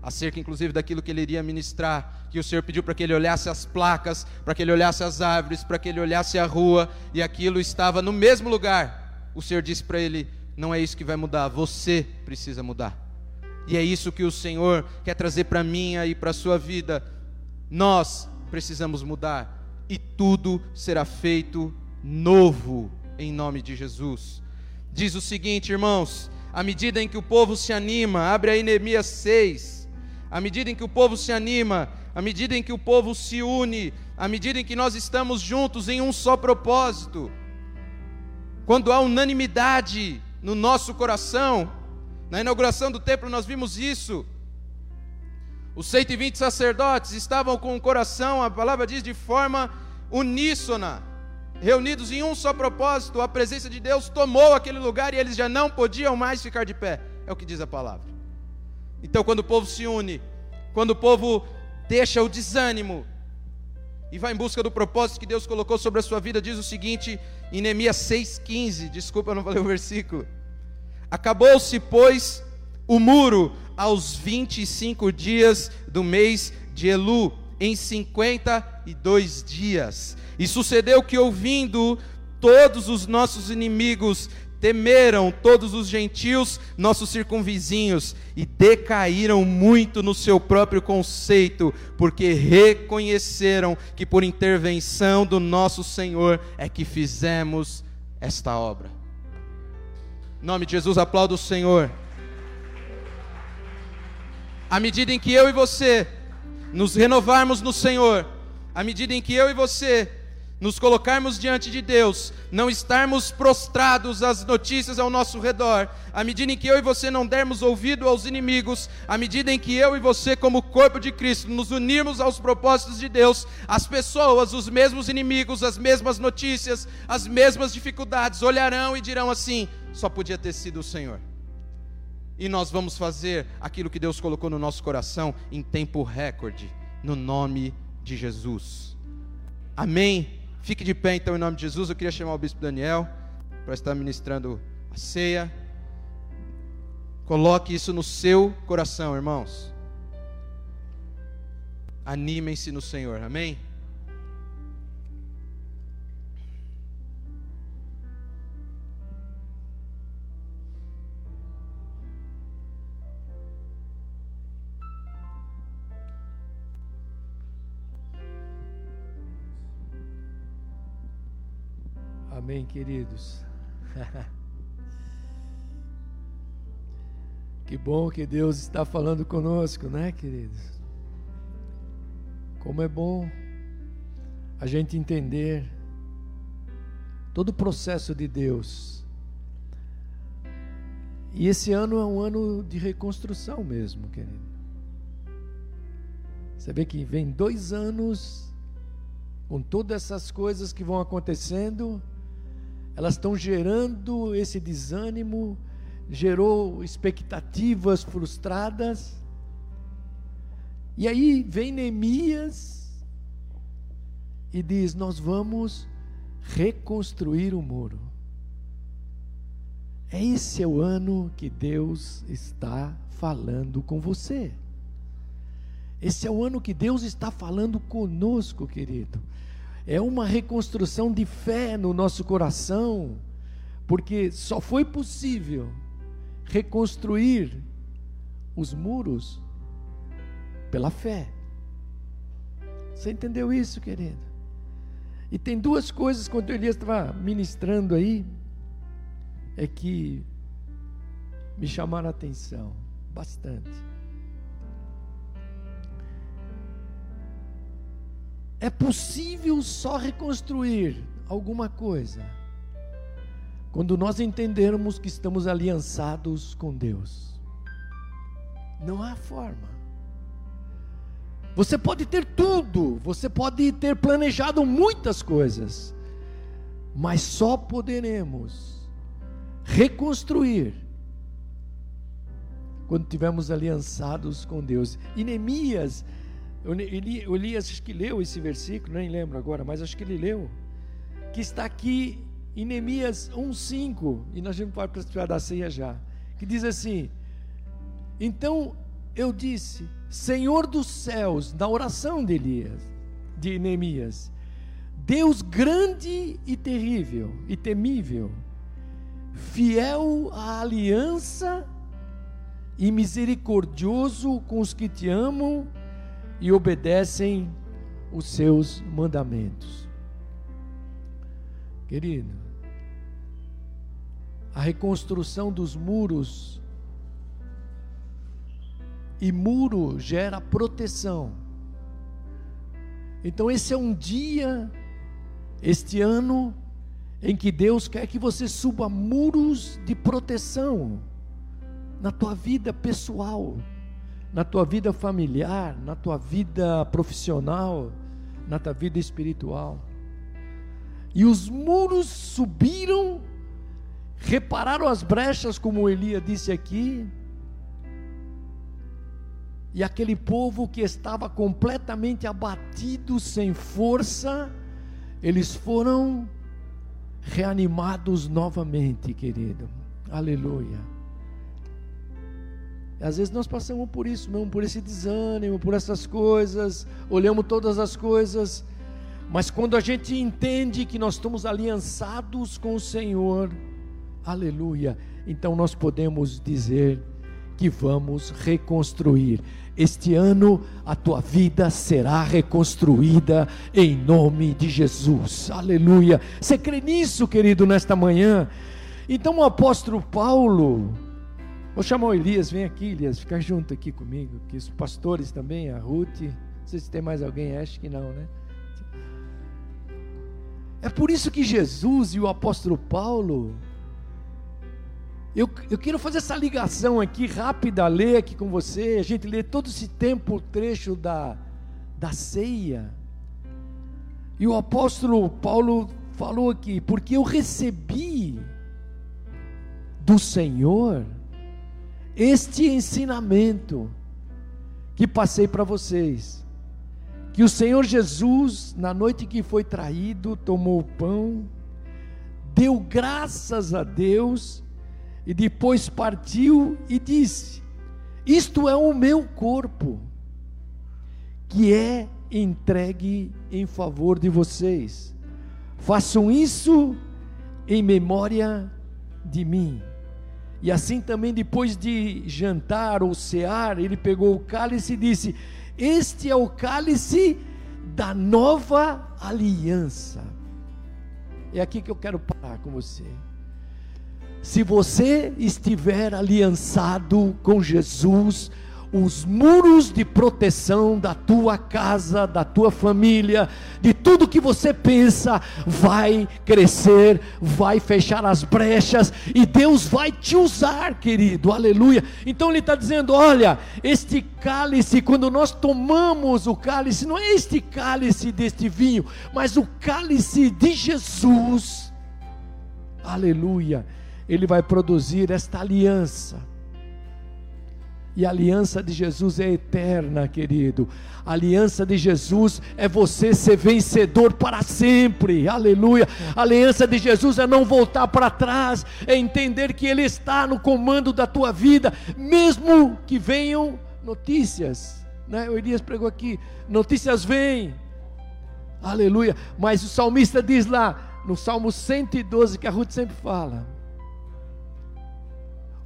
[SPEAKER 1] acerca inclusive daquilo que ele iria ministrar, que o Senhor pediu para que ele olhasse as placas, para que ele olhasse as árvores, para que ele olhasse a rua, e aquilo estava no mesmo lugar. O Senhor disse para ele: "Não é isso que vai mudar, você precisa mudar". E é isso que o Senhor quer trazer para mim e para a sua vida. Nós precisamos mudar e tudo será feito novo em nome de Jesus. Diz o seguinte, irmãos: à medida em que o povo se anima, abre aí Neemias 6, à medida em que o povo se anima, à medida em que o povo se une, à medida em que nós estamos juntos em um só propósito, quando há unanimidade no nosso coração, na inauguração do templo nós vimos isso. Os 120 sacerdotes estavam com o coração, a palavra diz, de forma uníssona, reunidos em um só propósito. A presença de Deus tomou aquele lugar e eles já não podiam mais ficar de pé. É o que diz a palavra. Então, quando o povo se une, quando o povo deixa o desânimo e vai em busca do propósito que Deus colocou sobre a sua vida, diz o seguinte em Neemias 6,15. Desculpa, eu não falei o versículo. Acabou-se, pois, o muro aos 25 dias do mês de Elu, em 52 dias. E sucedeu que, ouvindo todos os nossos inimigos, temeram todos os gentios, nossos circunvizinhos, e decaíram muito no seu próprio conceito, porque reconheceram que por intervenção do nosso Senhor é que fizemos esta obra. Em nome de Jesus, aplaudo o Senhor. À medida em que eu e você nos renovarmos no Senhor, à medida em que eu e você nos colocarmos diante de Deus, não estarmos prostrados às notícias ao nosso redor, à medida em que eu e você não dermos ouvido aos inimigos, à medida em que eu e você, como corpo de Cristo, nos unirmos aos propósitos de Deus, as pessoas, os mesmos inimigos, as mesmas notícias, as mesmas dificuldades, olharão e dirão assim: só podia ter sido o Senhor e nós vamos fazer aquilo que Deus colocou no nosso coração em tempo recorde, no nome de Jesus. Amém. Fique de pé então em nome de Jesus. Eu queria chamar o bispo Daniel para estar ministrando a ceia. Coloque isso no seu coração, irmãos. Animem-se no Senhor. Amém.
[SPEAKER 2] Amém, queridos. que bom que Deus está falando conosco, né, queridos? Como é bom a gente entender todo o processo de Deus. E esse ano é um ano de reconstrução mesmo, querido. Você vê que vem dois anos com todas essas coisas que vão acontecendo elas estão gerando esse desânimo, gerou expectativas frustradas. E aí vem Neemias e diz: Nós vamos reconstruir o muro. Esse é o ano que Deus está falando com você. Esse é o ano que Deus está falando conosco, querido é uma reconstrução de fé no nosso coração, porque só foi possível reconstruir os muros pela fé. Você entendeu isso, querido? E tem duas coisas quando Elias estava ministrando aí, é que me chamaram a atenção bastante. É possível só reconstruir alguma coisa quando nós entendermos que estamos aliançados com Deus. Não há forma. Você pode ter tudo, você pode ter planejado muitas coisas, mas só poderemos reconstruir quando tivermos aliançados com Deus. E Neemias eu, Elias acho que leu esse versículo, nem lembro agora, mas acho que ele leu, que está aqui em Neemias 1,5, e nós vamos para da ceia já, que diz assim: Então eu disse, Senhor dos céus, na oração de Elias, de Neemias, Deus grande e terrível e temível, fiel à aliança e misericordioso com os que te amam e obedecem os seus mandamentos. Querido, a reconstrução dos muros e muro gera proteção. Então, esse é um dia, este ano, em que Deus quer que você suba muros de proteção na tua vida pessoal, na tua vida familiar, na tua vida profissional, na tua vida espiritual. E os muros subiram, repararam as brechas, como Elias disse aqui, e aquele povo que estava completamente abatido, sem força, eles foram reanimados novamente, querido. Aleluia. Às vezes nós passamos por isso mesmo, por esse desânimo, por essas coisas, olhamos todas as coisas, mas quando a gente entende que nós estamos aliançados com o Senhor, aleluia, então nós podemos dizer que vamos reconstruir. Este ano a tua vida será reconstruída em nome de Jesus. Aleluia. Você crê nisso, querido, nesta manhã? Então o apóstolo Paulo, vou chamar o Elias, vem aqui, Elias, fica junto aqui comigo, que os pastores também, a Ruth, não sei se tem mais alguém, acho que não, né? É por isso que Jesus e o apóstolo Paulo eu, eu quero fazer essa ligação aqui rápida, ler aqui com você. A gente lê todo esse tempo o trecho da, da ceia. E o apóstolo Paulo falou aqui: porque eu recebi do Senhor este ensinamento que passei para vocês. Que o Senhor Jesus, na noite que foi traído, tomou o pão, deu graças a Deus e depois partiu e disse: Isto é o meu corpo, que é entregue em favor de vocês. Façam isso em memória de mim. E assim também, depois de jantar ou cear, ele pegou o cálice e disse: Este é o cálice da nova aliança. É aqui que eu quero parar com você. Se você estiver aliançado com Jesus, os muros de proteção da tua casa, da tua família, de tudo que você pensa, vai crescer, vai fechar as brechas e Deus vai te usar, querido, aleluia. Então Ele está dizendo: olha, este cálice, quando nós tomamos o cálice, não é este cálice deste vinho, mas o cálice de Jesus, aleluia ele vai produzir esta aliança. E a aliança de Jesus é eterna, querido. A aliança de Jesus é você ser vencedor para sempre. Aleluia. A aliança de Jesus é não voltar para trás, é entender que Ele está no comando da tua vida, mesmo que venham notícias. Né? O Elias pregou aqui: notícias vêm. Aleluia. Mas o salmista diz lá, no Salmo 112, que a Ruth sempre fala: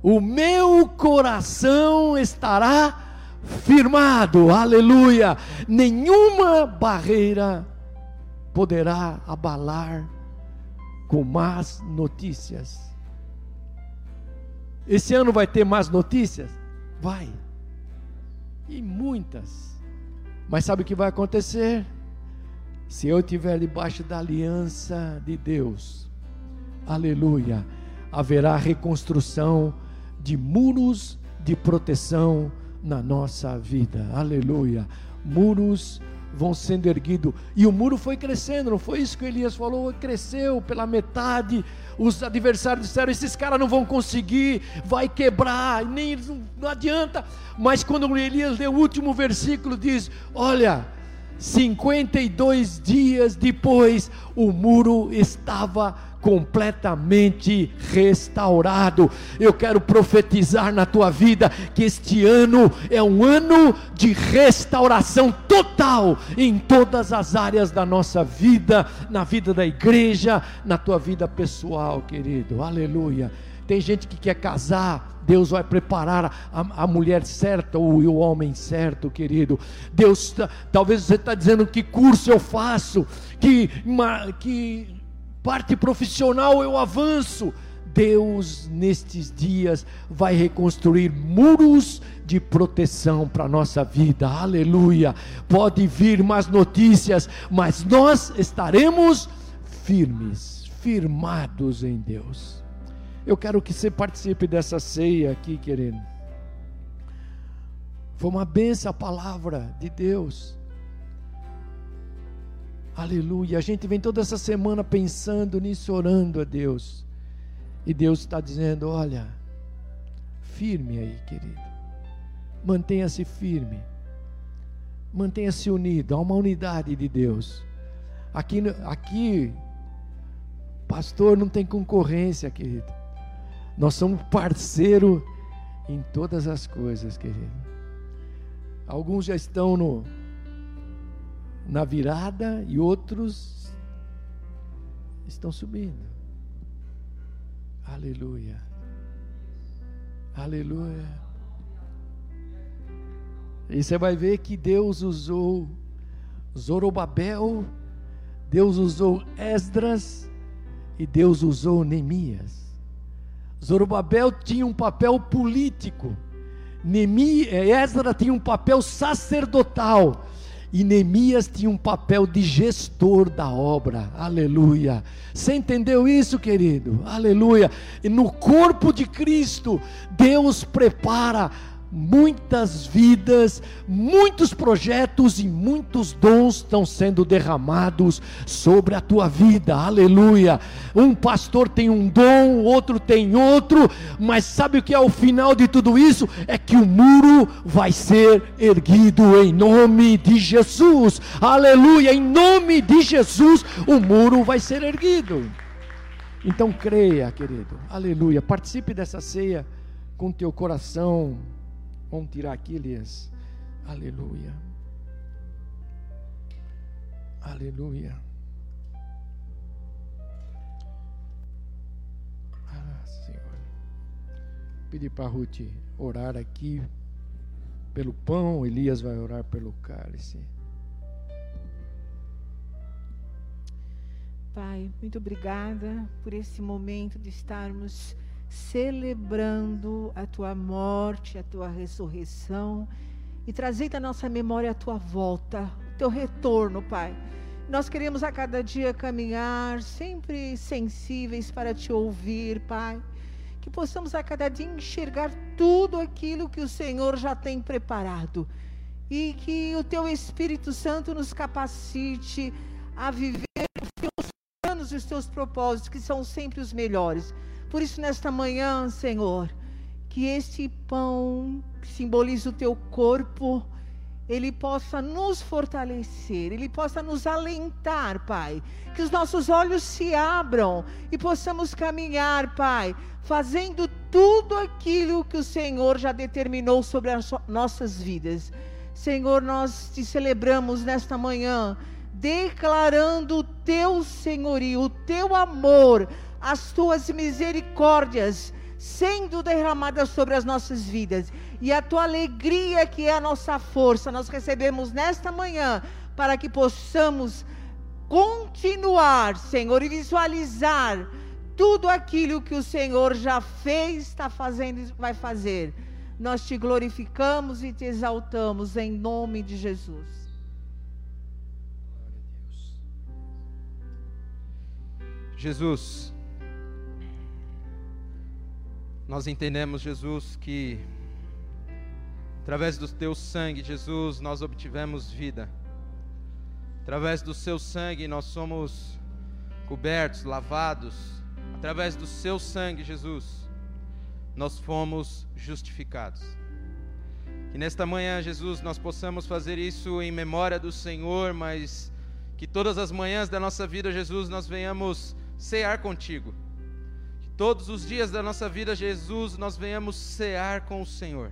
[SPEAKER 2] o meu coração estará firmado, aleluia. Nenhuma barreira poderá abalar com más notícias. Esse ano vai ter más notícias? Vai. E muitas. Mas sabe o que vai acontecer? Se eu estiver debaixo da aliança de Deus, aleluia, haverá reconstrução de muros de proteção na nossa vida. Aleluia. Muros vão sendo erguidos. E o muro foi crescendo, não foi isso que Elias falou? Cresceu pela metade. Os adversários disseram: esses caras não vão conseguir, vai quebrar, nem não adianta. Mas quando Elias leu o último versículo, diz: Olha, 52 dias depois, o muro estava completamente restaurado. Eu quero profetizar na tua vida que este ano é um ano de restauração total em todas as áreas da nossa vida, na vida da igreja, na tua vida pessoal, querido. Aleluia. Tem gente que quer casar Deus vai preparar a, a mulher certa ou o homem certo, querido. Deus, tá, talvez você está dizendo que curso eu faço, que, que parte profissional eu avanço. Deus, nestes dias, vai reconstruir muros de proteção para a nossa vida, aleluia. Pode vir mais notícias, mas nós estaremos firmes, firmados em Deus. Eu quero que você participe dessa ceia aqui, querido. Foi uma benção a palavra de Deus. Aleluia. A gente vem toda essa semana pensando nisso, orando a Deus. E Deus está dizendo: olha, firme aí, querido. Mantenha-se firme. Mantenha-se unido. Há uma unidade de Deus. Aqui, aqui, pastor, não tem concorrência, querido. Nós somos parceiro em todas as coisas, querido. Alguns já estão no, na virada e outros estão subindo. Aleluia. Aleluia. E você vai ver que Deus usou Zorobabel, Deus usou Esdras e Deus usou Neemias. Zorobabel tinha um papel político, Neemias, Esdras tinha um papel sacerdotal. E Neemias tinha um papel de gestor da obra, aleluia. Você entendeu isso, querido? Aleluia. E no corpo de Cristo, Deus prepara muitas vidas, muitos projetos e muitos dons estão sendo derramados sobre a tua vida, aleluia. Um pastor tem um dom, outro tem outro, mas sabe o que é o final de tudo isso? É que o muro vai ser erguido em nome de Jesus, aleluia. Em nome de Jesus, o muro vai ser erguido. Então creia, querido, aleluia. Participe dessa ceia com teu coração Vamos tirar aqui, Elias. Aleluia. Aleluia. Ah, Senhor. Pedir para Ruth orar aqui pelo pão, Elias vai orar pelo cálice.
[SPEAKER 3] Pai, muito obrigada por esse momento de estarmos celebrando a tua morte, a tua ressurreição e trazendo à nossa memória a tua volta, o teu retorno, Pai. Nós queremos a cada dia caminhar sempre sensíveis para te ouvir, Pai. Que possamos a cada dia enxergar tudo aquilo que o Senhor já tem preparado. E que o teu Espírito Santo nos capacite a viver e os teus propósitos, que são sempre os melhores. Por isso, nesta manhã, Senhor, que este pão que simboliza o teu corpo, ele possa nos fortalecer, ele possa nos alentar, Pai. Que os nossos olhos se abram e possamos caminhar, Pai, fazendo tudo aquilo que o Senhor já determinou sobre as nossas vidas. Senhor, nós te celebramos nesta manhã, declarando o teu senhorio, o teu amor as tuas misericórdias sendo derramadas sobre as nossas vidas e a tua alegria que é a nossa força, nós recebemos nesta manhã para que possamos continuar, Senhor, e visualizar tudo aquilo que o Senhor já fez, está fazendo e vai fazer. Nós te glorificamos e te exaltamos em nome de Jesus.
[SPEAKER 1] Jesus, nós entendemos, Jesus, que através do teu sangue, Jesus, nós obtivemos vida. Através do seu sangue nós somos cobertos, lavados. Através do seu sangue, Jesus, nós fomos justificados. Que nesta manhã, Jesus, nós possamos fazer isso em memória do Senhor, mas que todas as manhãs da nossa vida, Jesus, nós venhamos cear contigo. Todos os dias da nossa vida, Jesus, nós venhamos cear com o Senhor,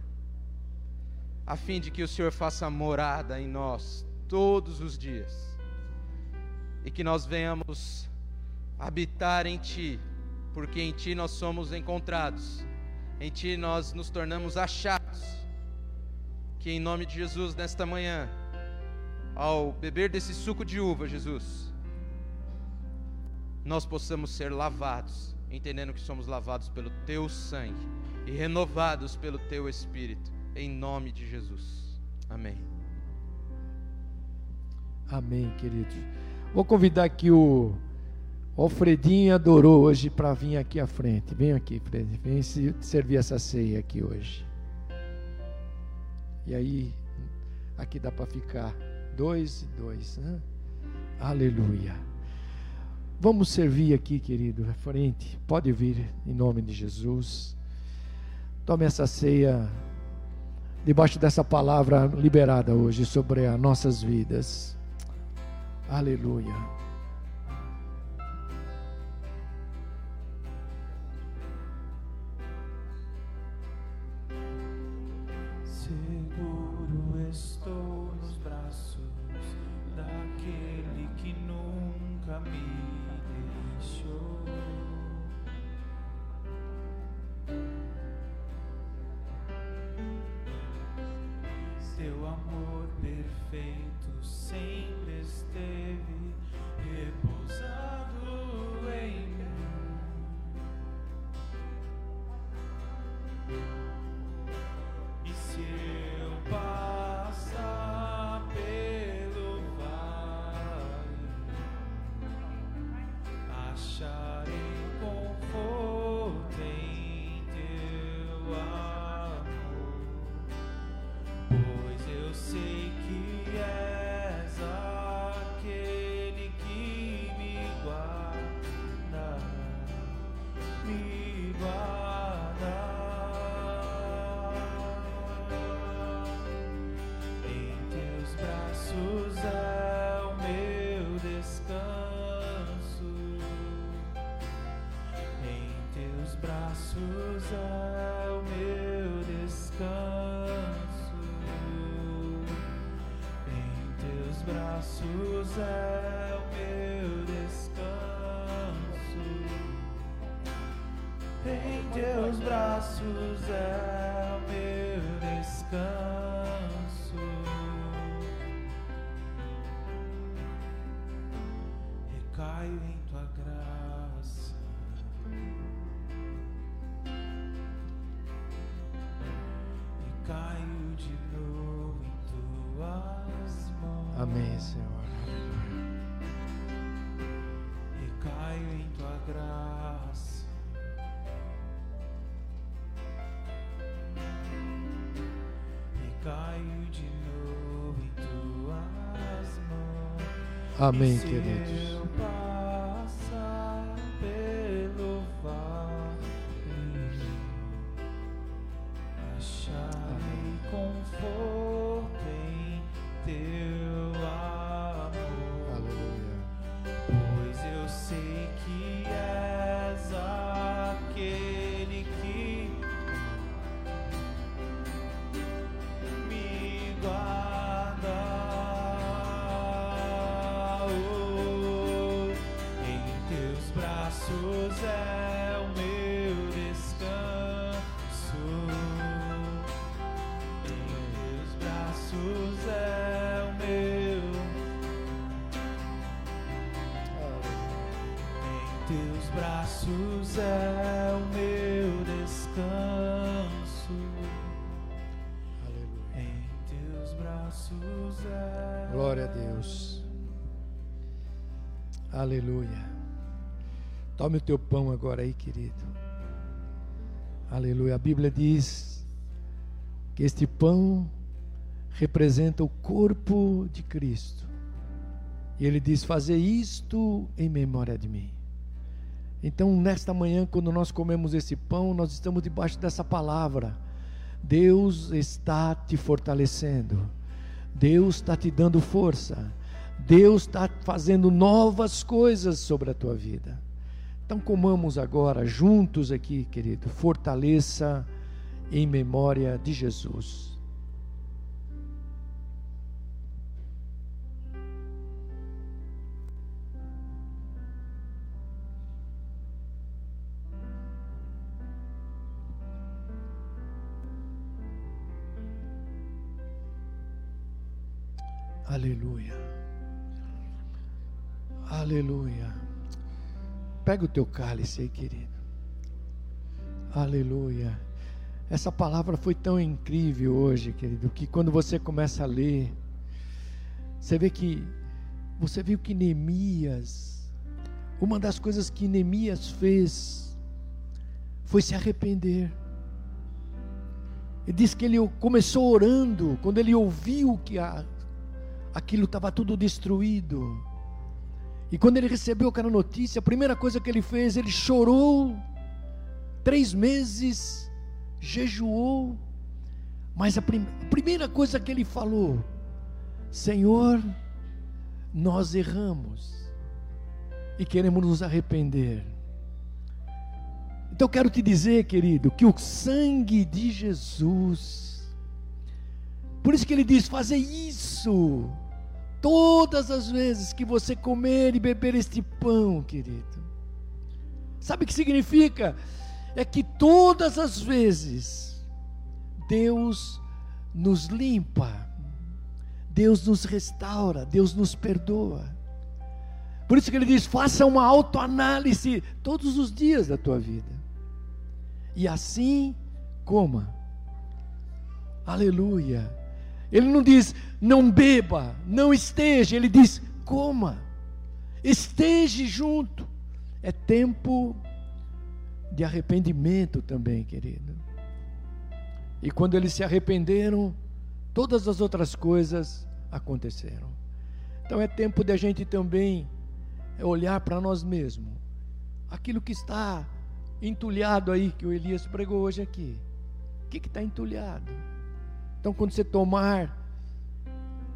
[SPEAKER 1] a fim de que o Senhor faça morada em nós todos os dias, e que nós venhamos habitar em Ti, porque em Ti nós somos encontrados, Em Ti nós nos tornamos achados. Que em nome de Jesus, nesta manhã, ao beber desse suco de uva, Jesus, nós possamos ser lavados, entendendo que somos lavados pelo Teu sangue e renovados pelo Teu Espírito, em nome de Jesus. Amém.
[SPEAKER 4] Amém, queridos. Vou convidar aqui o Alfredinho adorou hoje para vir aqui à frente. Vem aqui, Fred. Vem servir essa ceia aqui hoje. E aí, aqui dá para ficar dois e dois. Né? Aleluia. Vamos servir aqui, querido, à frente. Pode vir em nome de Jesus. Tome essa ceia debaixo dessa palavra liberada hoje sobre as nossas vidas. Aleluia. Amém, queridos. Aleluia. Tome o teu pão agora aí, querido. Aleluia. A Bíblia diz que este pão representa o corpo de Cristo. E ele diz: Fazer isto em memória de mim. Então, nesta manhã, quando nós comemos esse pão, nós estamos debaixo dessa palavra. Deus está te fortalecendo. Deus está te dando força. Deus está fazendo novas coisas sobre a tua vida. Então, comamos agora, juntos aqui, querido, fortaleça em memória de Jesus.
[SPEAKER 2] Aleluia. Aleluia. Pega o teu cálice aí, querido. Aleluia. Essa palavra foi tão incrível hoje, querido, que quando você começa a ler, você vê que você viu que Neemias, uma das coisas que Neemias fez foi se arrepender. Ele diz que ele começou orando quando ele ouviu que a, aquilo estava tudo destruído. E quando ele recebeu aquela notícia, a primeira coisa que ele fez, ele chorou três meses, jejuou, mas a, prim a primeira coisa que ele falou: Senhor, nós erramos e queremos nos arrepender. Então eu quero te dizer, querido, que o sangue de Jesus, por isso que ele diz: fazer isso, todas as vezes que você comer e beber este pão, querido. Sabe o que significa? É que todas as vezes Deus nos limpa, Deus nos restaura, Deus nos perdoa. Por isso que ele diz: faça uma autoanálise todos os dias da tua vida e assim coma. Aleluia. Ele não diz não beba, não esteja, ele diz coma. Esteja junto. É tempo de arrependimento também, querido. E quando eles se arrependeram, todas as outras coisas aconteceram. Então é tempo de a gente também olhar para nós mesmos. Aquilo que está entulhado aí que o Elias pregou hoje aqui. O que está entulhado? Então, quando você tomar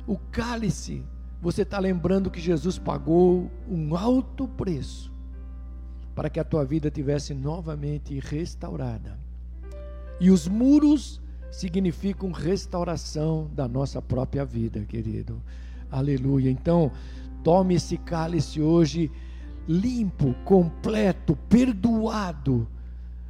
[SPEAKER 2] o cálice, você está lembrando que Jesus pagou um alto preço para que a tua vida tivesse novamente restaurada. E os muros significam restauração da nossa própria vida, querido. Aleluia. Então, tome esse cálice hoje limpo, completo, perdoado,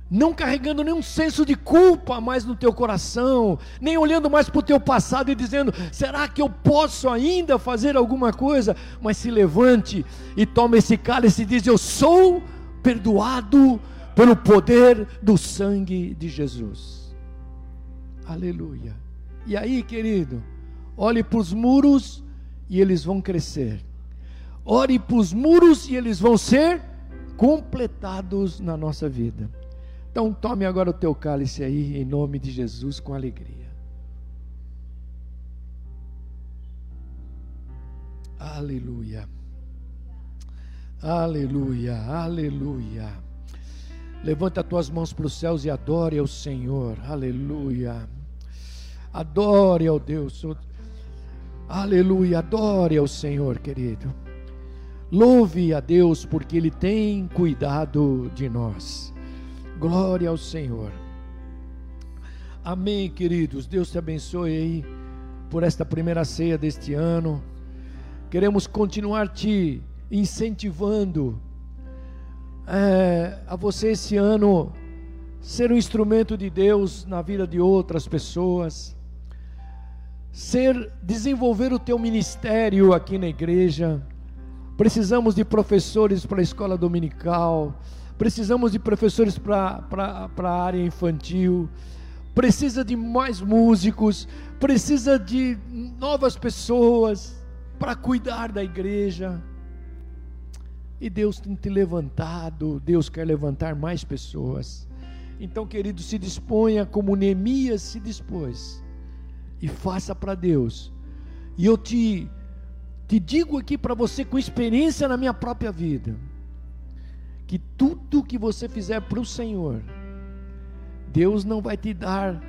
[SPEAKER 2] não carregando nenhum senso de culpa mais no teu coração, nem olhando mais para o teu passado e dizendo: será que eu posso ainda fazer alguma coisa? Mas se levante e tome esse cálice e diz: Eu sou perdoado pelo poder do sangue de Jesus. Aleluia. E aí, querido, olhe para os muros e eles vão crescer. Ore para os muros e eles vão ser completados na nossa vida. Então tome agora o teu cálice aí, em nome de Jesus, com alegria. Aleluia. Aleluia, aleluia. Levanta as tuas mãos para os céus e adore ao Senhor. Aleluia. Adore ao Deus. Aleluia, adore ao Senhor, querido. Louve a Deus porque Ele tem cuidado de nós. Glória ao Senhor. Amém, queridos. Deus te abençoe aí por esta primeira ceia deste ano. Queremos continuar te incentivando é, a você esse ano ser um instrumento de Deus na vida de outras pessoas, ser desenvolver o teu ministério aqui na igreja Precisamos de professores para a escola dominical, precisamos de professores para a área infantil, precisa de mais músicos, precisa de novas pessoas para cuidar da igreja. E Deus tem te levantado, Deus quer levantar mais pessoas. Então, querido, se disponha como Neemias se dispôs e faça para Deus. E eu te te digo aqui para você com experiência na minha própria vida, que tudo que você fizer para o Senhor, Deus não vai te dar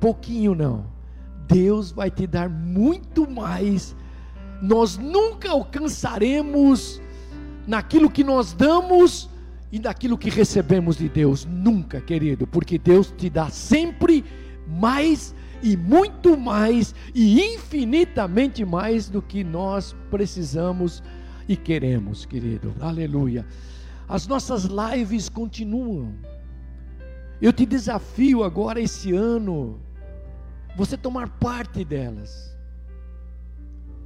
[SPEAKER 2] pouquinho, não. Deus vai te dar muito mais. Nós nunca alcançaremos naquilo que nós damos e naquilo que recebemos de Deus. Nunca, querido, porque Deus te dá sempre mais e muito mais e infinitamente mais do que nós precisamos e queremos, querido. Aleluia. As nossas lives continuam. Eu te desafio agora esse ano você tomar parte delas.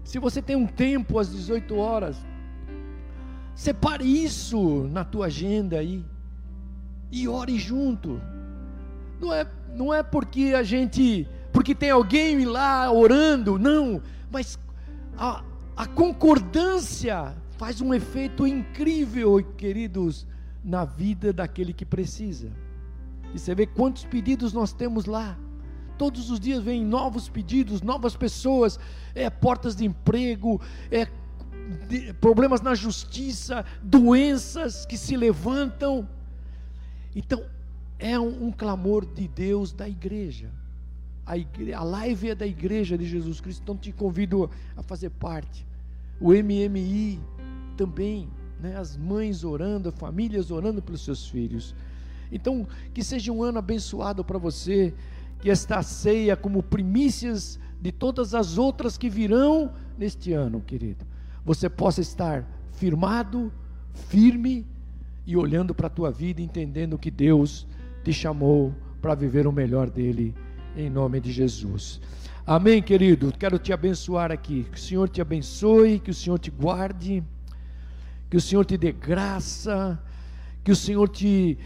[SPEAKER 2] Se você tem um tempo às 18 horas, separe isso na tua agenda aí e ore junto. Não é, não é porque a gente, porque tem alguém lá orando, não, mas a, a concordância faz um efeito incrível, queridos, na vida daquele que precisa. E você vê quantos pedidos nós temos lá. Todos os dias vêm novos pedidos, novas pessoas, é portas de emprego, é de, problemas na justiça, doenças que se levantam. Então, é um, um clamor de Deus da igreja. A, igre, a live é da igreja de Jesus Cristo, então te convido a fazer parte. O MMI também, né, as mães orando, famílias orando pelos seus filhos. Então, que seja um ano abençoado para você, que esta ceia, como primícias de todas as outras que virão neste ano, querido, você possa estar firmado, firme e olhando para a tua vida, entendendo que Deus te chamou para viver o melhor dele, em nome de Jesus. Amém, querido? Quero te abençoar aqui. Que o Senhor te abençoe, que o Senhor te guarde, que o Senhor te dê graça, que o Senhor te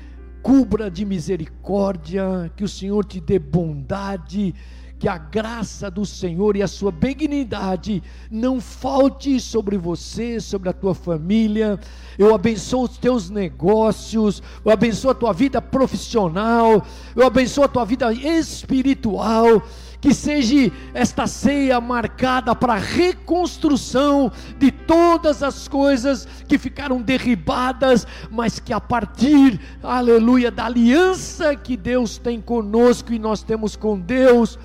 [SPEAKER 2] cubra de misericórdia, que o Senhor te dê bondade, que a graça do Senhor e a sua benignidade não falte sobre você, sobre a tua família. Eu abençoo os teus negócios, eu abençoo a tua vida profissional, eu abençoo a tua vida espiritual que seja esta ceia marcada para a reconstrução de todas as coisas que ficaram derribadas, mas que a partir, aleluia, da aliança que Deus tem conosco e nós temos com Deus,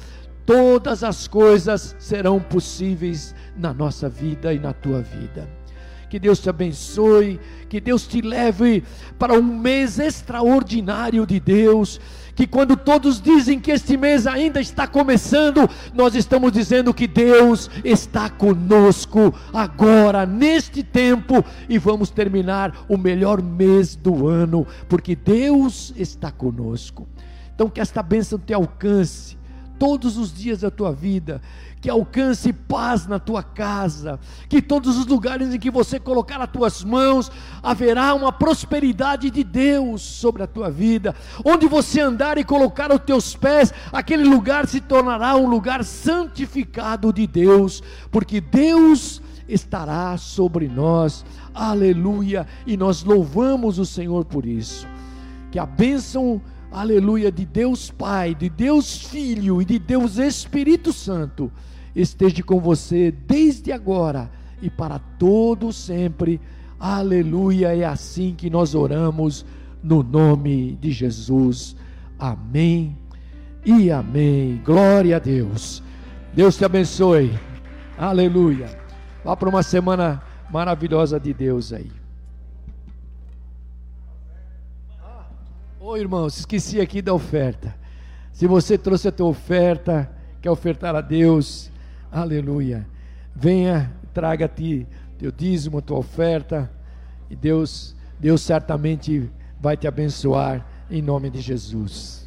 [SPEAKER 2] todas as coisas serão possíveis na nossa vida e na tua vida. Que Deus te abençoe, que Deus te leve para um mês extraordinário de Deus que quando todos dizem que este mês ainda está começando, nós estamos dizendo que Deus está conosco agora, neste tempo, e vamos terminar o melhor mês do ano, porque Deus está conosco. Então, que esta bênção te alcance todos os dias da tua vida, que alcance paz na tua casa, que todos os lugares em que você colocar as tuas mãos, haverá uma prosperidade de Deus sobre a tua vida. Onde você andar e colocar os teus pés, aquele lugar se tornará um lugar santificado de Deus, porque Deus estará sobre nós. Aleluia! E nós louvamos o Senhor por isso. Que a bênção aleluia, de Deus Pai, de Deus Filho e de Deus Espírito Santo esteja com você desde agora e para todo sempre. Aleluia, é assim que nós oramos no nome de Jesus. Amém e amém. Glória a Deus. Deus te abençoe. Aleluia. Vá para uma semana maravilhosa de Deus aí. Ô oh, irmãos, esqueci aqui da oferta. Se você trouxe a tua oferta, quer ofertar a Deus, aleluia. Venha, traga-te teu dízimo, tua oferta, e Deus, Deus certamente vai te abençoar em nome de Jesus.